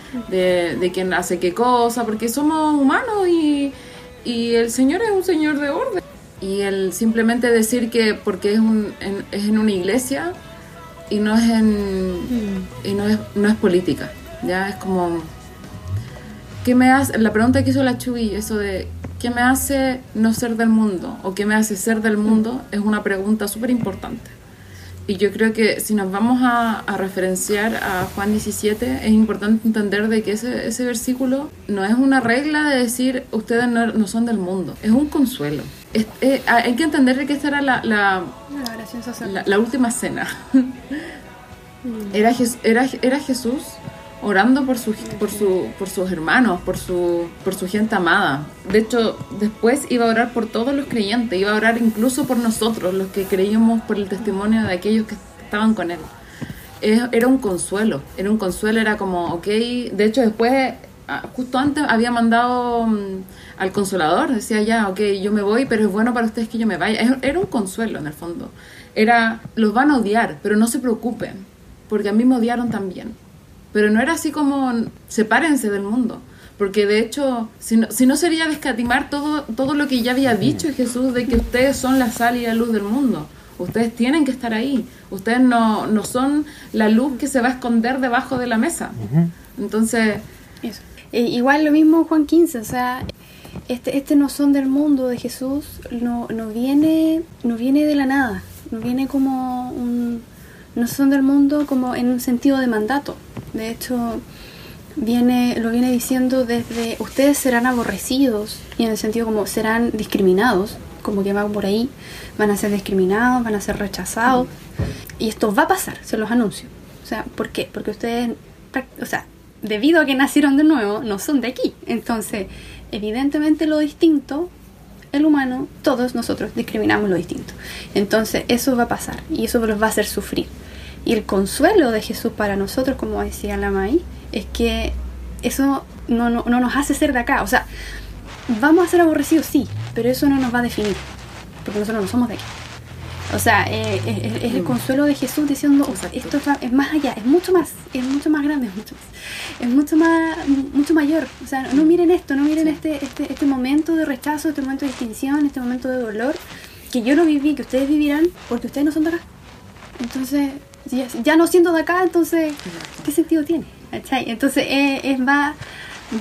S1: de, quién hace qué cosa, porque somos humanos y, y el Señor es un Señor de orden. Y el simplemente decir que porque es, un, en, es en una iglesia y no es en y no es, no es política, ya es como ¿qué me hace? La pregunta que hizo la Chuy, eso de ¿qué me hace no ser del mundo? o ¿qué me hace ser del mundo? es una pregunta súper importante. Y yo creo que si nos vamos a, a referenciar a Juan 17, es importante entender de que ese, ese versículo no es una regla de decir ustedes no, no son del mundo, es un consuelo. Es- eh, hay que entender que esta era la, la,
S3: La
S1: última cena. Era, era, era Jesús orando por, su, por, su, por sus hermanos, por su, por su gente amada. De hecho, después iba a orar por todos los creyentes, iba a orar incluso por nosotros, los que creíamos por el testimonio de aquellos que estaban con él. Era un consuelo, era un consuelo, era como, ok, de hecho después, ah, justo antes había mandado mm, al consolador, decía ya, ok, yo me voy, pero es bueno para ustedes que yo me vaya. Era un consuelo en el fondo. Era, los van a odiar, pero no se preocupen, porque a mí me odiaron también. Pero no era así como, sepárense del mundo. Porque de hecho, si no, si no sería descatimar todo, todo lo que ya había dicho Jesús de que ustedes son la sal y la luz del mundo. Ustedes tienen que estar ahí. Ustedes no, no son la luz que se va a esconder debajo de la mesa. Entonces,
S3: Eso. Eh, igual lo mismo Juan 15, o sea, este, este no son del mundo de Jesús, no, no, viene, no viene de la nada, no viene como un... No son del mundo como en un sentido de mandato. De hecho, viene, lo viene diciendo desde ustedes serán aborrecidos y en el sentido como serán discriminados, como que van por ahí, van a ser discriminados, van a ser rechazados y esto va a pasar, se los anuncio. O sea, ¿por qué? Porque ustedes, o sea, debido a que nacieron de nuevo, no son de aquí. Entonces, evidentemente lo distinto, el humano, todos nosotros discriminamos lo distinto. Entonces, eso va a pasar y eso los va a hacer sufrir. Y el consuelo de Jesús para nosotros, como decía la May, es que eso no, no, no nos hace ser de acá. O sea, vamos a ser aborrecidos, sí, pero eso no nos va a definir, porque nosotros no somos de aquí. O sea, eh, es, es- es el consuelo de Jesús diciendo, o sea, esto es más allá, es mucho más, es mucho más grande, es mucho más, es mucho más, mucho mayor. O sea, no miren esto, no miren este, este, este momento de rechazo, este momento de distinción, este momento de dolor, que yo lo viví, que ustedes vivirán, porque ustedes no son de acá. Entonces, ya, ya no siendo de acá, entonces, ¿qué sentido tiene? ¿Cachai? Entonces, es, va,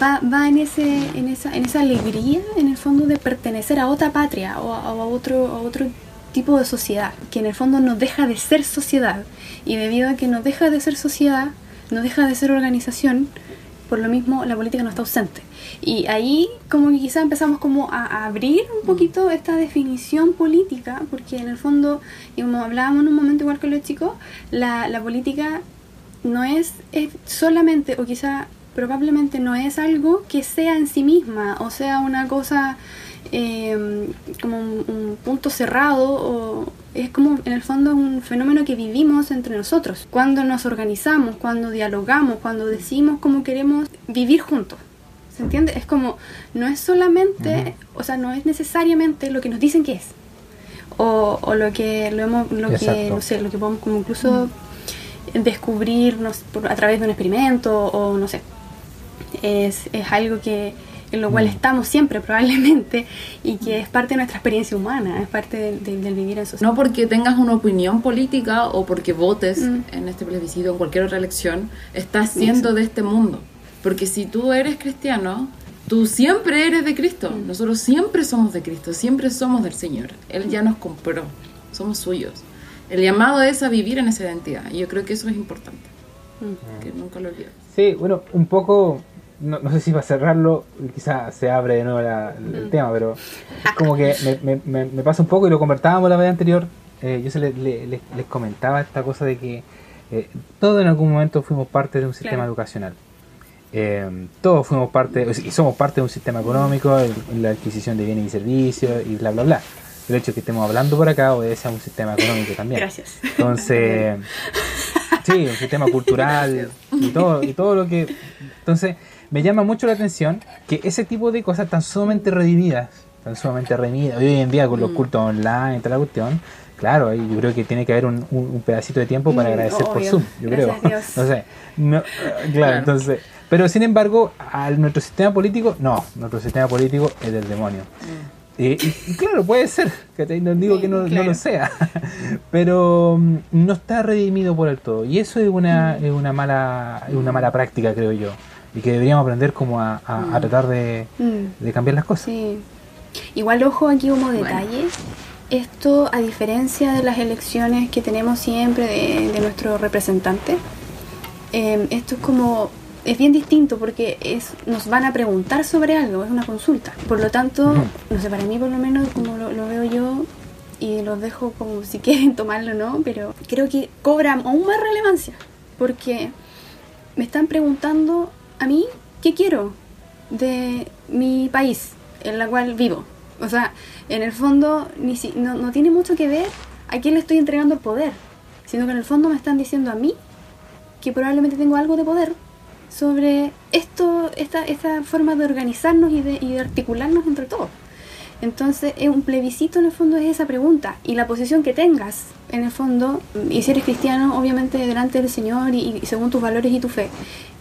S3: va, va en, ese, en, esa, en esa alegría, en el fondo, de pertenecer a otra patria o a, o a otro, a otro tipo de sociedad, que en el fondo no deja de ser sociedad. Y debido a que no deja de ser sociedad, no deja de ser organización, por lo mismo la política no está ausente. Y ahí como que quizá empezamos como a, abrir un poquito esta definición política, porque en el fondo, y como hablábamos en un momento igual con los chicos, la, la política no es, es solamente, o quizá probablemente no es algo que sea en sí misma, o sea una cosa eh, como un, un punto cerrado, o es como en el fondo un fenómeno que vivimos entre nosotros. Cuando nos organizamos, cuando dialogamos, cuando decimos cómo queremos vivir juntos. ¿Se entiende? Es como, no es solamente, o sea, no es necesariamente lo que nos dicen que es. O, o lo que lo hemos, lo que, no sé, lo que podemos como incluso sé, por- a través de un experimento o no sé. Es, es algo que en lo cual
S4: Mm.
S3: estamos siempre probablemente, y que es parte de nuestra experiencia humana, es parte del, del- del vivir en sociedad.
S1: No porque tengas una opinión política o porque votes
S3: Mm.
S1: en este plebiscito o en cualquier otra elección, estás siendo de este mundo. Porque si tú eres cristiano, tú siempre eres de Cristo.
S3: Mm.
S1: Nosotros siempre somos de Cristo, siempre somos del Señor. Él ya nos compró, somos suyos. El llamado es a vivir en esa identidad y yo creo que eso es importante,
S3: Mm.
S1: que nunca lo olvides.
S4: Sí, bueno, un poco, no, no sé si para cerrarlo, quizá se abre de nuevo la- el tema, pero es como que me, me- me- pasa un poco y lo conversábamos la vez anterior. eh, yo se le- le- les, les comentaba esta cosa de que eh, todos en algún momento fuimos parte de un sistema
S3: Claro.
S4: educacional. Eh, todos fuimos parte, y somos parte de un sistema económico, el- la adquisición de bienes y servicios y bla, bla, bla. El hecho de que estemos hablando por acá obedece a un sistema económico también.
S3: Gracias.
S4: Entonces, sí, un sistema cultural y todo, y todo lo que... Entonces, me llama mucho la atención que ese tipo de cosas tan sumamente redimidas, tan sumamente redimidas, hoy en día con los
S1: Mm.
S4: cultos online y toda la cuestión, claro, yo creo que tiene que haber un, un- un pedacito de tiempo para
S3: Mm,
S4: agradecer por. Zoom, yo
S3: Gracias
S4: creo.
S3: a Dios.
S4: No sé, no, claro,
S1: Claro.
S4: entonces... Pero sin embargo, a nuestro sistema político, no, nuestro sistema político es del demonio. Eh, y, y claro, puede ser, que no digo que no, lo sea, pero mm, no está redimido por el todo. Y eso es una,
S3: Mm.
S4: es una mala es una mala práctica, creo yo. Y que deberíamos aprender como a, a- a tratar de,
S3: Mm.
S4: de cambiar las cosas.
S3: Sí. Igual ojo aquí como
S1: Bueno.
S3: detalle. Esto, a diferencia de las elecciones que tenemos siempre de, de nuestro representante, eh, esto es como es bien distinto porque es nos van a preguntar sobre algo, es una consulta. Por lo tanto, no sé, para mí por lo menos como lo, lo veo yo y los dejo como si quieren tomarlo o no, pero creo que cobra aún más relevancia porque me están preguntando a mí qué quiero de mi país en la cual vivo. O sea, en el fondo ni si- no, no tiene mucho que ver a quién le estoy entregando el poder, sino que en el fondo me están diciendo a mí que probablemente tengo algo de poder sobre esto, esta, esta forma de organizarnos y de, y de articularnos entre todos. Entonces, es un plebiscito en el fondo es esa pregunta y la posición que tengas en el fondo, y si eres cristiano, obviamente delante del Señor y según tus valores y tu fe,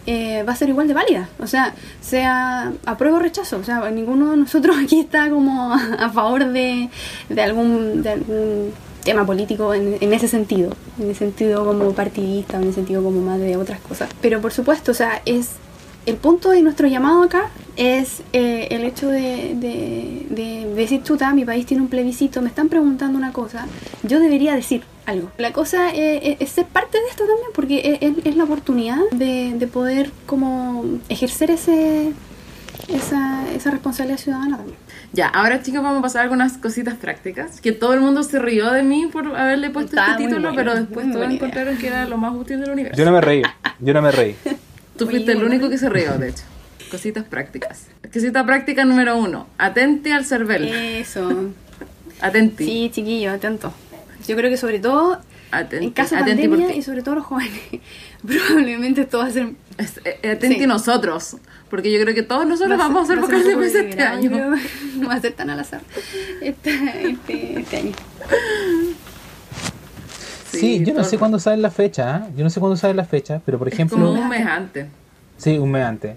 S3: eh, va a ser igual de válida. O sea, sea apruebo o rechazo. O sea, ninguno de nosotros aquí está como a favor de, de algún, de algún tema político en, en ese sentido, en el sentido como partidista, en el sentido como más de otras cosas. Pero por supuesto, o sea, es el punto de nuestro llamado acá es eh, el hecho de, de, de decir, chuta, mi país tiene un plebiscito, me están preguntando una cosa, yo debería decir algo. La cosa eh, es ser parte de esto también, porque es, es- es la oportunidad de, de poder como ejercer ese esa, esa responsabilidad ciudadana también.
S1: Ya, ahora chicos vamos a pasar algunas cositas prácticas. Que todo el mundo se rió de mí por haberle puesto
S3: Estaba
S1: este título,
S3: bueno,
S1: pero después todos encontraron que era lo más útil del universo.
S4: Yo no me reí, yo no me reí.
S1: Tú fuiste el único que se rió, de hecho. Cositas prácticas. Cosita práctica número uno. Atente al cervel.
S3: Eso.
S1: Atenti.
S3: Sí, chiquillo, atento. Yo creo que sobre todo
S1: Atenti.
S3: en caso de pandemia
S1: porque-
S3: y sobre todo los jóvenes, probablemente esto va a ser
S1: es- eh, atenti
S3: Sí.
S1: nosotros. Porque yo creo que todos nosotros
S3: Va
S1: vamos a
S3: ser-
S1: hacer vocales de mesa este año.
S3: No va a ser tan al azar este, este, este año.
S4: Sí, yo no sé cuándo sale la fecha, yo no sé cuándo sale la fecha, pero por
S1: Como
S4: ejemplo,
S1: un mes antes.
S4: sí, un mes antes.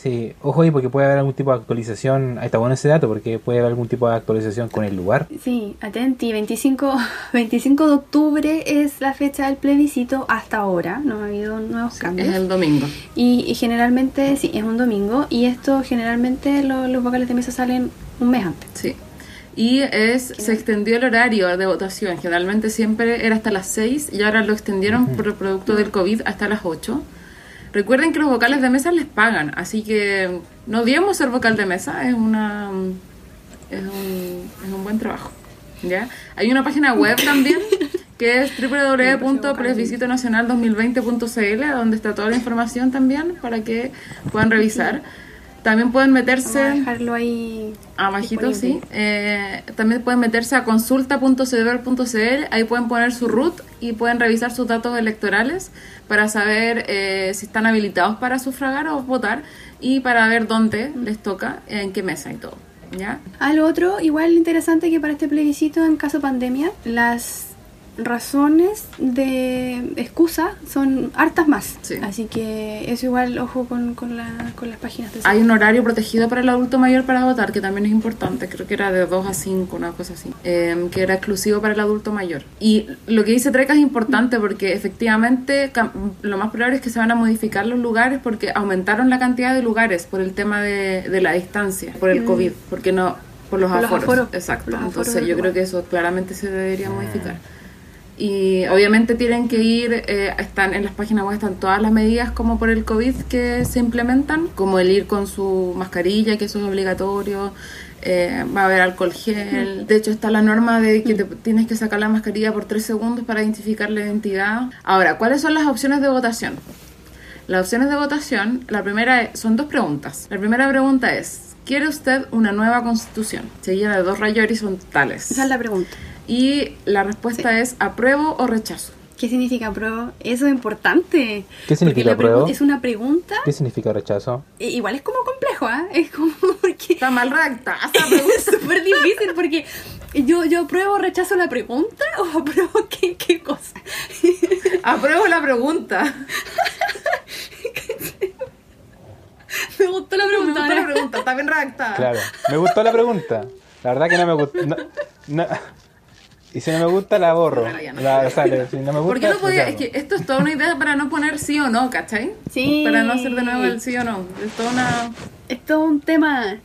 S4: Sí, ojo ahí porque puede haber algún tipo de actualización, ahí está bueno ese dato porque puede haber algún tipo de actualización con el lugar.
S3: Sí, atenti, 25, 25 de octubre es la fecha del plebiscito hasta ahora, no ha habido nuevos cambios.
S1: Es el domingo.
S3: Y, y generalmente, sí, es un domingo y esto generalmente lo- los vocales de mesa salen un mes antes.
S1: Sí. Y es, se extendió el horario de votación. Generalmente siempre era hasta las 6 y ahora lo extendieron por el producto del COVID hasta las 8. Recuerden que los vocales de mesa les pagan, así que no odiemos ser vocal de mesa, es una es un, es un buen trabajo. ¿ya? Hay una página web también que es www.plebiscitonacional2020.cl donde está toda la información también para que puedan revisar. También pueden
S3: Vamos a
S1: meterse
S3: dejarlo ahí.
S1: Abajito, sí. Eh, también pueden meterse a consulta.cdver.cl, ahí pueden poner su root y pueden revisar sus datos electorales para saber eh, si están habilitados para sufragar o votar y para ver dónde les toca, en qué mesa y todo. ¿Ya?
S3: Lo otro, igual interesante que para este plebiscito en caso pandemia, las razones de excusa son hartas más.
S1: Sí.
S3: Así que eso igual, ojo con, con, la- con las páginas de
S1: Hay un horario protegido para el adulto mayor para votar, que también es importante, creo que era de 2 a 5, una cosa así, eh, que era exclusivo para el adulto mayor. Y lo que dice Treca es importante porque efectivamente lo más probable es que se van a modificar los lugares porque aumentaron la cantidad de lugares por el tema de, de la distancia, por el COVID, porque no, por los
S3: Mm. Por los
S1: aforos. Exacto,
S3: los
S1: entonces yo creo que eso claramente se debería modificar. Y obviamente tienen que ir, eh, están en las páginas web están todas las medidas como por el COVID que se implementan, como el ir con su mascarilla, que eso es obligatorio, eh, va a haber alcohol gel. De hecho está la norma de que te tienes que sacar la mascarilla por tres segundos para identificar la identidad. Ahora, ¿cuáles son las opciones de votación? Las opciones de votación, la primera es- son dos preguntas. La primera pregunta es, ¿quiere usted una nueva constitución? Seguida de dos rayos horizontales.
S3: Esa es la pregunta.
S1: Y la respuesta es apruebo o rechazo.
S3: ¿Qué significa apruebo? Eso es importante.
S4: ¿Qué significa apruebo?
S3: Es una pregunta,
S4: ¿Qué significa rechazo?
S3: eh, igual es como complejo, ¿ah? Es como porque
S1: Está mal redactada esa pregunta.
S3: es súper difícil porque yo, yo apruebo o rechazo la pregunta o apruebo qué, qué cosa.
S1: apruebo la pregunta.
S3: Me gustó la
S1: Me
S3: pregunta.
S1: gustó la
S3: ahora.
S1: pregunta, está bien redactada.
S4: Claro, me gustó la pregunta. La verdad que no me gusta. no- no- Y si no me gusta, la borro.
S1: No.
S4: La, sea, si no me gusta,
S1: ¿Por qué no podía? Es que esto es toda una idea para no poner sí o no, ¿cachai?
S3: Sí.
S1: Para no hacer de nuevo el sí o no. Es toda una...
S3: Es todo un tema,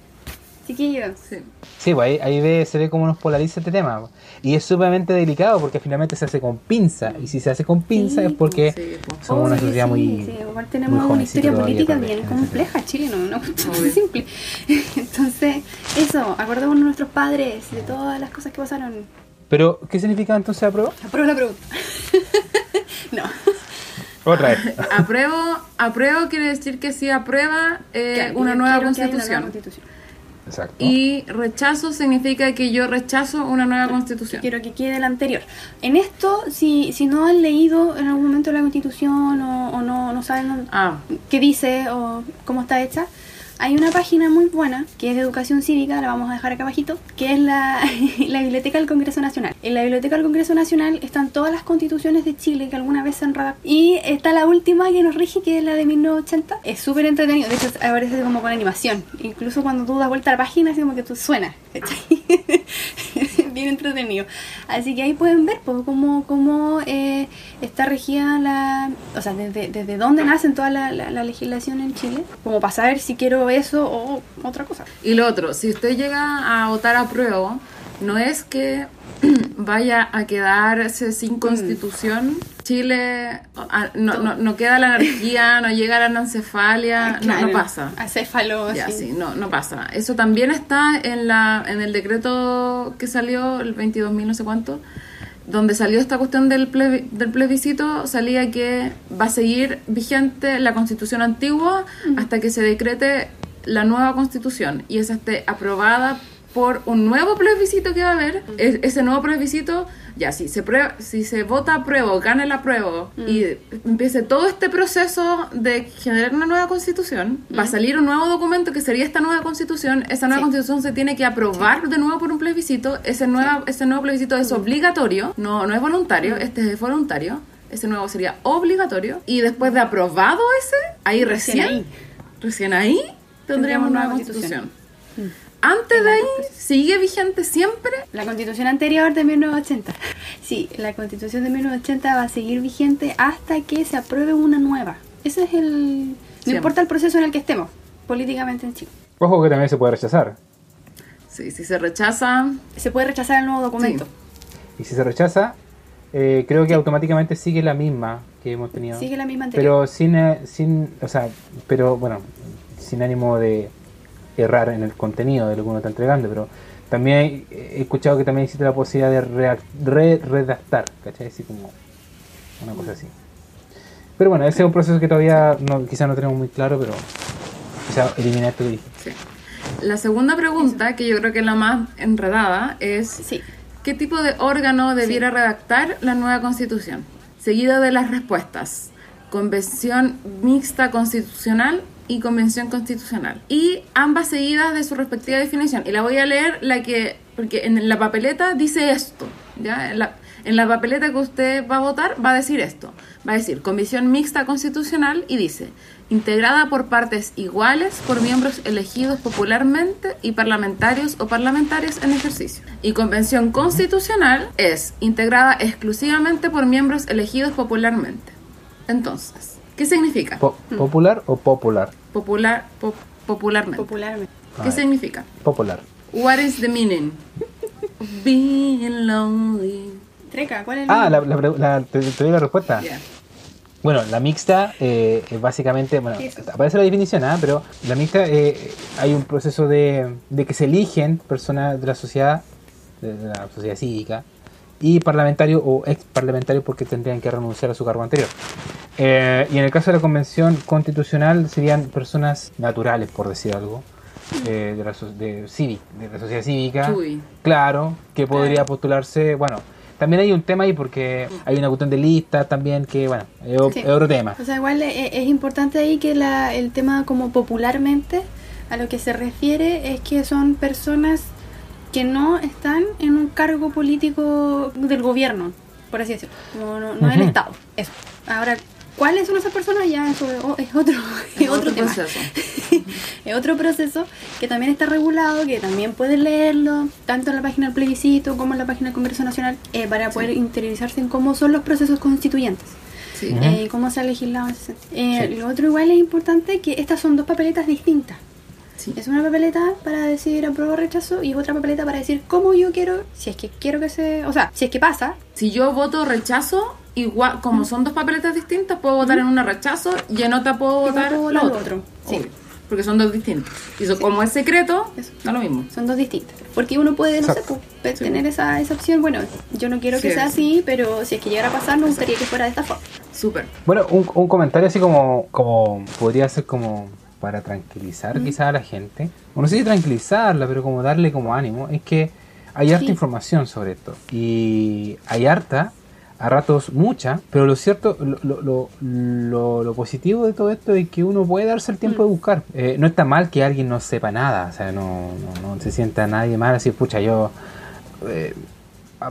S3: chiquillos.
S1: Sí.
S4: Sí, pues ahí, ahí ve- se ve cómo nos polariza este tema. Y es sumamente delicado porque finalmente se hace con pinza. Y si se hace con pinza
S3: Sí,
S4: es porque
S1: sí, pues.
S4: somos una sociedad
S3: sí,
S4: muy.
S3: sí, igual
S4: muy
S3: tenemos una historia política bien compleja, Chile, no
S1: Obvio.
S3: muy simple. Entonces, eso, acordémonos de nuestros padres, de todas las cosas que pasaron.
S4: Pero, ¿qué significa entonces apruebo?
S3: Apruebo la pregunta. no.
S4: Otra vez.
S1: Apruebo, apruebo quiere decir que sí aprueba eh,
S3: Que-
S1: una, nueva
S3: una
S1: constitución.
S3: nueva constitución.
S4: Exacto.
S1: Y rechazo significa que yo rechazo una nueva constitución.
S3: Quiero que quede la anterior. En esto, si, si no han leído en algún momento la constitución o, o no, no saben
S1: Ah,
S3: qué dice o cómo está hecha, hay una página muy buena que es de educación cívica, la vamos a dejar acá abajito, que es la, Biblioteca del Congreso Nacional. En la Biblioteca del Congreso Nacional están todas las constituciones de Chile que alguna vez se han redactado. Y está la última que nos rige, que es la de 1980. Es súper entretenido, de hecho aparece como con animación. Incluso cuando tú das vuelta a la página, así como que tú suena. Bien entretenido. Así que ahí pueden ver pues, cómo, cómo eh, está regida la... O sea, desde, desde dónde nacen toda la, la- la legislación en Chile. Como para saber si quiero eso o otra cosa.
S1: Y lo otro, si usted llega a votar a prueba, no es que vaya a quedarse sin constitución. Chile ah, no, no, no queda la anarquía, no llega la anencefalia, no, no pasa.
S3: Acéfalo,
S1: Ya,
S3: sí.
S1: sí, no, no pasa. Eso también está en la en el decreto que salió, el 22.000 no sé cuánto, donde salió esta cuestión del, plebi- del plebiscito, salía que va a seguir vigente la constitución antigua hasta que se decrete la nueva constitución y esa esté aprobada por un nuevo plebiscito que va a haber. E- ese nuevo plebiscito, ya, si se, prueba, si se vota apruebo, gana el apruebo y empiece todo este proceso de generar una nueva constitución, va a salir un nuevo documento que sería esta nueva constitución. Esa nueva
S3: Sí.
S1: constitución se tiene que aprobar de nuevo por un plebiscito. Ese, nueva, ese nuevo plebiscito es obligatorio, no, no es voluntario, este es voluntario. Ese nuevo sería obligatorio. Y después de aprobado ese, ahí
S3: Recién
S1: recién,
S3: ahí.
S1: recién ahí tendríamos
S3: Tendríamos
S1: nueva
S3: nueva
S1: constitución.
S3: constitución.
S1: Antes de ahí, sigue vigente siempre
S3: La constitución anterior de 1980. Sí, la constitución de 1980 va a seguir vigente hasta que se apruebe una nueva. Ese es el... No
S1: Siempre.
S3: importa el proceso en el que estemos, políticamente en Chile.
S4: Ojo que también se puede rechazar.
S1: Sí, si se rechaza,
S3: Se puede rechazar el nuevo documento.
S4: Y si se rechaza, eh, creo que automáticamente sigue la misma que hemos tenido.
S3: Sigue la misma anterior.
S4: pero sin, eh, sin, o sea, pero bueno, sin ánimo de errar en el contenido de lo que uno está entregando, pero también he escuchado que también existe la posibilidad de reac- re-redactar, ¿cachai? Así como una cosa así. Pero bueno, ese es un proceso que todavía no, quizá no tenemos muy claro, pero quizá eliminar esto que dije.
S1: sí. La segunda pregunta, que yo creo que es la más enredada, es
S3: Sí.
S1: ¿qué tipo de órgano debiera redactar la nueva constitución? Seguido de las respuestas. Convención mixta constitucional y convención constitucional. Y ambas seguidas de su respectiva definición. Y la voy a leer la que, porque en la papeleta dice esto. ¿ya? En la, en la papeleta que usted va a votar va a decir esto. Va a decir Comisión Mixta Constitucional y dice, integrada por partes iguales por miembros elegidos popularmente y parlamentarios o parlamentarias en ejercicio. Y Convención Constitucional es integrada exclusivamente por miembros elegidos popularmente. Entonces, ¿qué significa?
S4: Po- ¿Popular o popular?
S1: Popular, po- popularmente.
S3: Popularmente.
S1: ¿Qué significa?
S4: Popular.
S1: What is the meaning? Being lonely.
S3: Treca, ¿cuál es el
S4: Ah, la, la pre- la- te, te doy la respuesta.
S1: Yeah.
S4: Bueno, la mixta eh, es básicamente, bueno, aparece la definición, ¿ah? pero la mixta eh, hay un proceso de, de que se eligen personas de la sociedad, de la sociedad cívica, y parlamentarios o ex parlamentarios porque tendrían que renunciar a su cargo anterior. Eh, y en el caso de la convención constitucional serían personas naturales, por decir algo, eh, de, la, so- de, cívic- de la sociedad cívica. Claro, que podría postularse, bueno, también hay un tema ahí porque hay una cuestión de lista también que, bueno, es,
S3: Sí.
S4: otro tema.
S3: O sea, igual es, es importante ahí que la, el tema como popularmente a lo que se refiere es que son personas que no están en un cargo político del gobierno, por así decirlo, no, no, no del
S4: Ujú.
S3: Estado. Eso. Ahora, ¿cuáles son esas personas? Ya eso es es otro, es otro, tema.
S1: proceso.
S3: es otro proceso que también está regulado, que también pueden leerlo, tanto en la página del plebiscito como en la página del Congreso Nacional, eh, para poder interiorizarse en cómo son los procesos constituyentes.
S1: Sí.
S3: Eh, cómo se ha legislado en ese sentido. Eh,
S4: Sí.
S3: Lo otro igual es importante que estas son dos papeletas distintas.
S1: Sí.
S3: Es una papeleta para decir apruebo o rechazo y es otra papeleta para decir cómo yo quiero, si es que quiero que se... O sea, si es que pasa,
S1: Si yo voto rechazo, igual, como son dos papeletas distintas, puedo votar en una rechazo y en otra puedo votar lo
S3: votar lo
S1: otro.
S3: otro, sí.
S1: Obvio, porque son dos distintos. Y eso, como es secreto,
S3: Eso.
S1: da lo mismo.
S3: son dos distintas. Porque uno puede, no sé,
S4: Exacto.
S3: pues,
S1: Sí.
S3: tener esa, esa opción. Bueno, yo no quiero que
S1: Sí.
S3: sea así, pero si es que llegara a pasar, me gustaría que fuera de esta forma.
S1: Súper.
S4: Bueno, un, un comentario así como, como podría ser como para tranquilizar quizás a la gente, o no sé si tranquilizarla, pero como darle como ánimo, es que hay harta
S3: Sí.
S4: información sobre esto. Y hay harta, a ratos mucha, pero lo cierto, lo, lo, lo, lo- lo positivo de todo esto es que uno puede darse el tiempo de buscar. Eh, no está mal que alguien no sepa nada, o sea, no, no, no se sienta nadie mal así, pucha, yo... eh,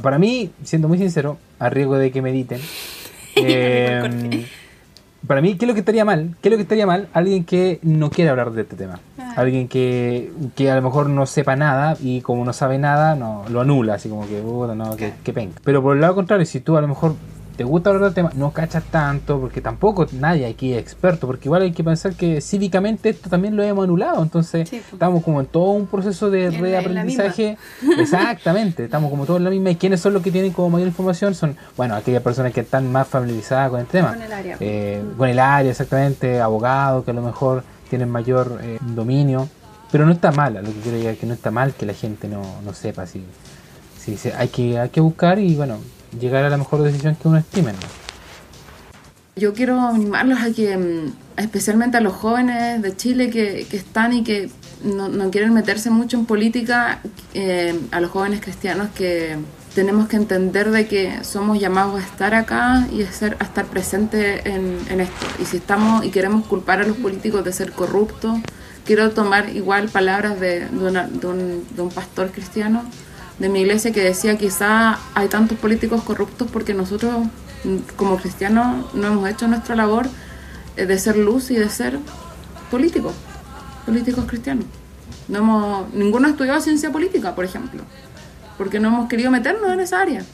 S4: para mí, siendo muy sincero, a riesgo de que mediten, eh, para mí, ¿qué es lo que estaría mal? ¿Qué es lo que estaría mal? Alguien que no quiere hablar de este tema.
S3: Ah.
S4: Alguien que, que a lo mejor no sepa nada y como no sabe nada, no lo anula, así como que, puta, no, que, que penca. Pero por el lado contrario, si tú a lo mejor te gusta hablar del tema, no cachas tanto, porque tampoco nadie aquí es experto, porque igual hay que pensar que cívicamente esto también lo hemos anulado, entonces
S3: Sí, pues.
S4: estamos como en todo un proceso de
S3: En
S4: reaprendizaje. Exactamente, estamos como todos en la misma. ¿Y quiénes son los que tienen como mayor información? Son, bueno, aquellas personas que están más familiarizadas con el tema.
S3: Con el área.
S4: Eh, con el área, exactamente, abogados que a lo mejor tienen mayor eh, dominio. Pero no está mal, a lo que quiero llegar, que no está mal que la gente no, no sepa si, si se- hay, que, hay que buscar y bueno, llegar a la mejor decisión que uno estime. ¿no?
S1: Yo quiero animarlos a que, mm, especialmente a los jóvenes de Chile que, que están y que no, no quieren meterse mucho en política, eh, a los jóvenes cristianos que tenemos que entender de que somos llamados a estar acá y a, ser, a estar presentes en, en esto. Y si estamos y queremos culpar a los políticos de ser corruptos, quiero tomar igual palabras de, de una- de un, de un pastor cristiano de mi iglesia que decía quizá hay tantos políticos corruptos porque nosotros mm, como cristianos no hemos hecho nuestra labor eh, de ser luz y de ser políticos, políticos cristianos. No hemos, ninguno ha estudiado ciencia política, por ejemplo, porque no hemos querido meternos en esa área.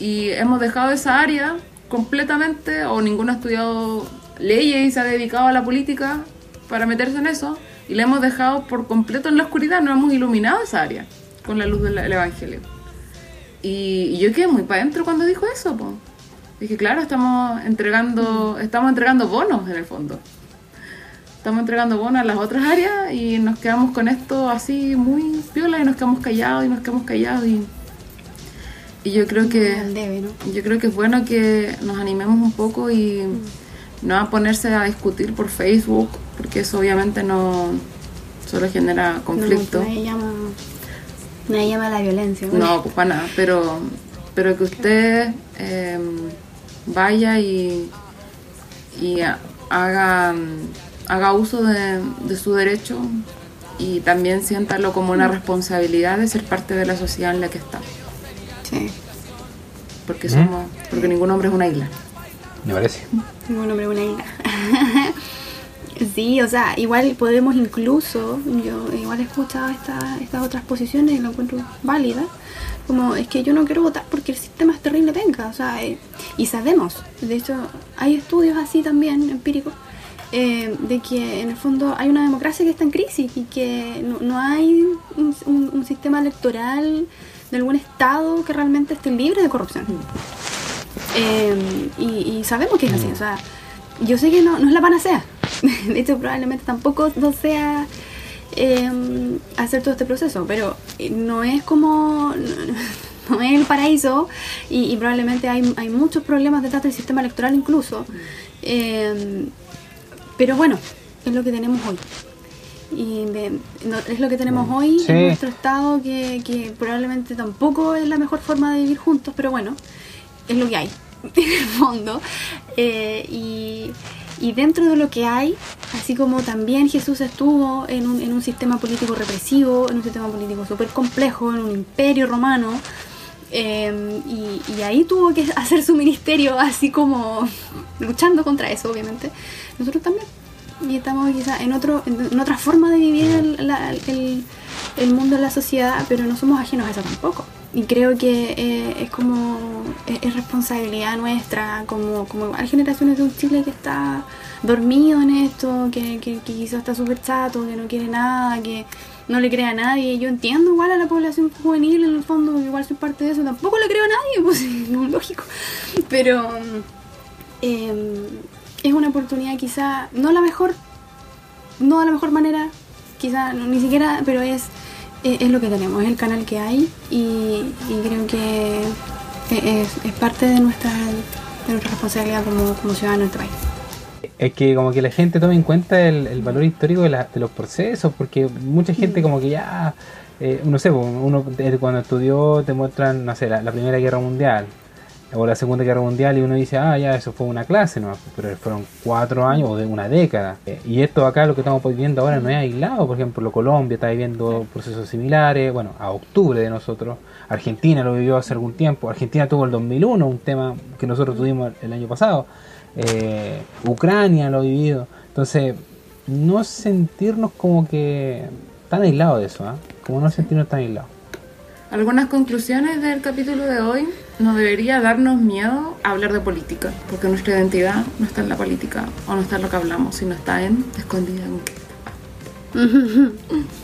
S1: Y hemos dejado esa área completamente, o ninguno ha estudiado leyes y se ha dedicado a la política para meterse en eso, y la hemos dejado por completo en la oscuridad, no hemos iluminado esa área con la luz del Evangelio. Y, y yo quedé muy para adentro cuando dijo eso, po. Dije, claro, estamos entregando, estamos entregando bonos en el fondo. Estamos entregando bonos a las otras áreas y nos quedamos con esto así muy piola y nos quedamos callados y nos quedamos callados y, y yo creo que
S3: Al debe, ¿no?
S1: yo creo que es bueno que nos animemos un poco y no a ponerse a discutir por Facebook, porque eso obviamente no solo genera conflicto.
S3: No, nadie llama a la violencia. ¿no?
S1: No, pues para nada, pero, pero que usted eh, vaya y, y ha- haga, haga uso de, de su derecho y también siéntalo como una responsabilidad de ser parte de la sociedad en la que está.
S3: Sí.
S1: Porque somos, porque ningún hombre es una isla.
S4: Me parece.
S3: Ningún hombre una isla. sí, o sea, igual podemos incluso, yo igual he escuchado esta- estas otras posiciones y lo encuentro válida. Como es que yo no quiero votar porque el sistema es terrible, venga. O sea, eh, y sabemos, de hecho, hay estudios así también, empíricos, eh, de que en el fondo hay una democracia que está en crisis y que no, no hay un, un- un sistema electoral de algún estado que realmente esté libre de corrupción. Eh, y, y sabemos que es así, o sea, yo sé que no, no es la panacea. De hecho, probablemente tampoco no sea eh, hacer todo este proceso, pero eh, no es como. No, no es el paraíso y, y probablemente hay, hay muchos problemas detrás del sistema electoral incluso. Eh, pero bueno, es lo que tenemos hoy. Y de- no- es lo que tenemos hoy
S4: Sí.
S3: en nuestro estado, que, que probablemente tampoco es la mejor forma de vivir juntos, pero bueno, es lo que hay, en el fondo. Eh, y, y dentro de lo que hay, así como también Jesús estuvo en un, en un sistema político represivo, en un sistema político súper complejo, en un imperio romano, y, y ahí tuvo que hacer su ministerio así como luchando contra eso, obviamente. Nosotros también. Y estamos quizá en, otro, en, otra forma de vivir el, la- el- el mundo la sociedad, pero no somos ajenos a eso tampoco. Y creo que eh, es como, es, es responsabilidad nuestra, como, como igual generaciones de un Chile que está dormido en esto, que, que, que quizás está súper chato, que no quiere nada, que no le cree a nadie. Yo entiendo igual a la población juvenil en el fondo, porque igual soy parte de eso, tampoco le creo a nadie, pues no es lógico. Pero eh, es una oportunidad quizá, no la mejor, no de la mejor manera, quizá no- ni siquiera, pero es, es, es lo que tenemos, es el canal que hay y, y creo que es, es parte de nuestra, de nuestra responsabilidad como, como ciudadanos de este país.
S4: Es que como que la gente tome en cuenta el, el valor histórico de, la- de los procesos, porque mucha gente como que ya, eh, no sé, uno cuando estudió te muestran, no sé, la, la Primera Guerra Mundial o la Segunda Guerra Mundial y uno dice, ah, ya, eso fue una clase, ¿no? pero fueron cuatro años o de una década. Eh, Y esto acá, lo que estamos viviendo ahora, no es aislado, por ejemplo, Colombia está viviendo procesos similares, bueno, a octubre de nosotros, Argentina lo vivió hace algún tiempo, Argentina tuvo el 2001, un tema que nosotros tuvimos el año pasado, eh, Ucrania lo ha vivido. Entonces, no sentirnos como que tan aislados de eso, ¿ah? Como no sentirnos tan aislados.
S1: Algunas conclusiones del capítulo de hoy. No debería darnos miedo hablar de política, porque nuestra identidad no está en la política o no está en lo que hablamos, sino está en escondida en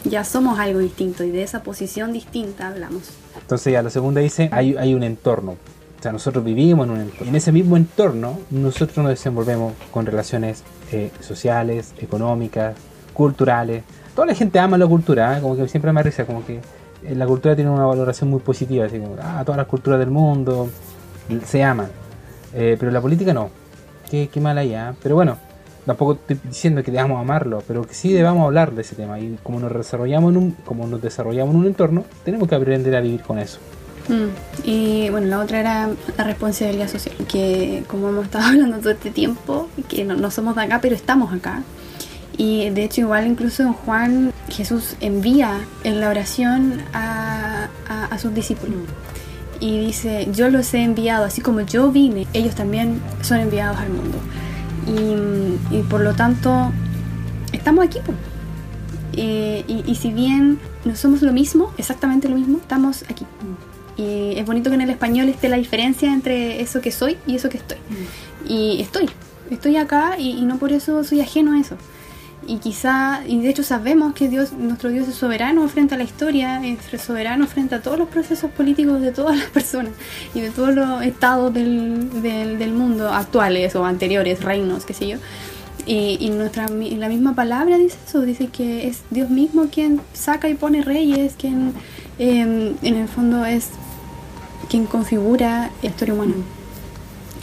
S3: Ya somos algo distinto y de esa posición distinta hablamos.
S4: Entonces, ya la segunda dice, hay, hay un entorno. O sea, nosotros vivimos en un entorno. En ese mismo entorno, nosotros nos desenvolvemos con relaciones eh, sociales, económicas, culturales. Toda la gente ama la cultura, ¿eh? como que siempre me risa, como que la cultura tiene una valoración muy positiva, así como, ah, todas las culturas del mundo se aman. Eh, pero la política no. Qué, qué mal hay, ¿ah? Pero bueno, tampoco estoy diciendo que debamos amarlo, pero que sí debamos hablar de ese tema. Y como nos desarrollamos en un, como nos desarrollamos en un entorno, tenemos que aprender a vivir con eso.
S3: Mm, Y bueno, la otra era la responsabilidad social, que como hemos estado hablando todo este tiempo, que no, no somos de acá, pero estamos acá. Y de hecho igual incluso en Juan Jesús envía en la oración a, a- a sus discípulos. Y dice, yo los he enviado, así como yo vine, ellos también son enviados al mundo. Y, y por lo tanto, estamos aquí. Eh, y, y si bien no somos lo mismo, exactamente lo mismo, estamos aquí. Y es bonito que en el español esté la diferencia entre eso que soy y eso que estoy. Y estoy, estoy acá y, y no por eso soy ajeno a eso. Y quizá, y de hecho sabemos que Dios, nuestro Dios es soberano frente a la historia, es soberano frente a todos los procesos políticos de todas las personas y de todos los estados del, del, mundo actuales o anteriores, reinos, qué sé yo. Y, y nuestra, y la misma palabra dice eso, dice que es Dios mismo quien saca y pone reyes, quien eh, en el fondo es quien configura la historia humana.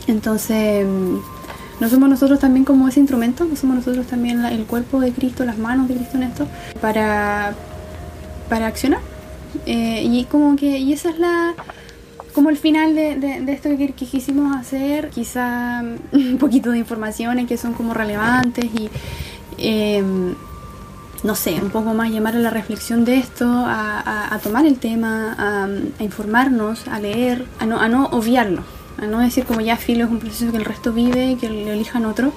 S3: Entonces, mm, no somos nosotros también como ese instrumento, no somos nosotros también el cuerpo de Cristo, las manos de Cristo en esto, para, para accionar. Eh, y como que, y esa es la como el final de, de- esto que, que quisimos hacer, quizá un poquito de informaciones que son como relevantes y eh, no sé, un poco más llamar a la reflexión de esto, a tomar el tema, a, a informarnos, a leer, a no, a no obviarlo, a no decir como ya filo es un proceso que el resto vive y que lo elijan otro,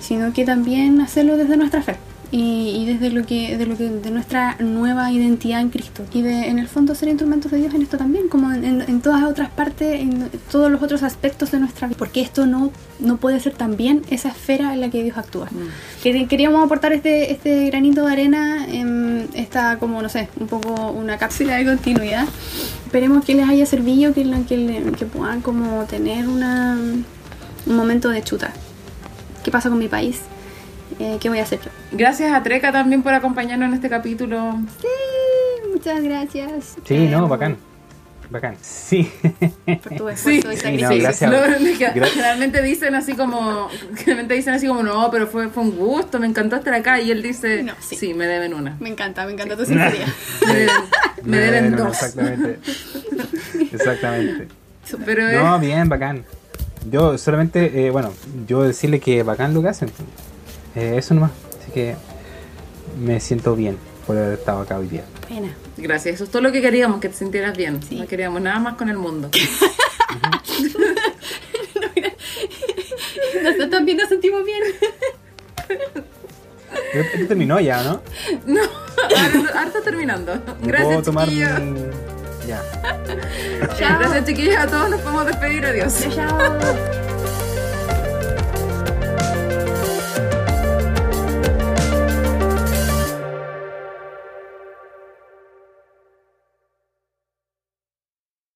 S3: sino que también hacerlo desde nuestra fe. Y, y desde lo que de lo que de nuestra nueva identidad en Cristo y de en el fondo ser instrumentos de Dios en esto también como en, en- en todas otras partes en todos los otros aspectos de nuestra vida porque esto no no puede ser también esa esfera en la que Dios actúa Quer- Queríamos aportar este, este granito de arena en esta, como no sé, un poco una cápsula de continuidad. Esperemos que les haya servido, que, que, que puedan como tener una, un momento de chuta. ¿Qué pasa con mi país? Eh, ¿Qué voy a hacer yo?
S1: Gracias a Treca también por acompañarnos en este capítulo.
S3: Sí, muchas gracias.
S4: Sí,
S3: Eh,
S4: no, bacán. Bacán. Sí.
S3: Por tu
S1: Sí,
S3: esfuerzo y
S4: sí,
S3: sacrificio.
S4: no, gracias.
S1: Generalmente dicen así como, generalmente dicen así como, no, pero fue, fue un gusto, me encantó estar acá. Y él dice,
S3: No, sí.
S1: sí. me deben una.
S3: Me encanta, me encanta tu sinceridad.
S1: Me deben, me deben
S4: Bueno,
S1: dos.
S4: Exactamente. Exactamente.
S1: Pero
S4: No, bien, bacán. Yo solamente, eh, bueno, yo decirle que bacán lo que hacen. Eh, eso nomás. Así que me siento bien por haber estado acá hoy día.
S3: Pena.
S1: gracias, eso es todo lo que queríamos, que te sintieras bien.
S3: Sí.
S1: No queríamos nada más con el mundo.
S3: Nosotros también nos sentimos bien.
S4: Esto terminó ya, ¿no?
S1: No, ahora, está terminando.
S4: ¿Me puedo
S1: Gracias,
S4: tomar
S1: chiquillos.
S4: mi- Ya.
S3: Chao.
S1: Gracias, chiquillos. A todos nos podemos despedir. Adiós.
S3: Chao.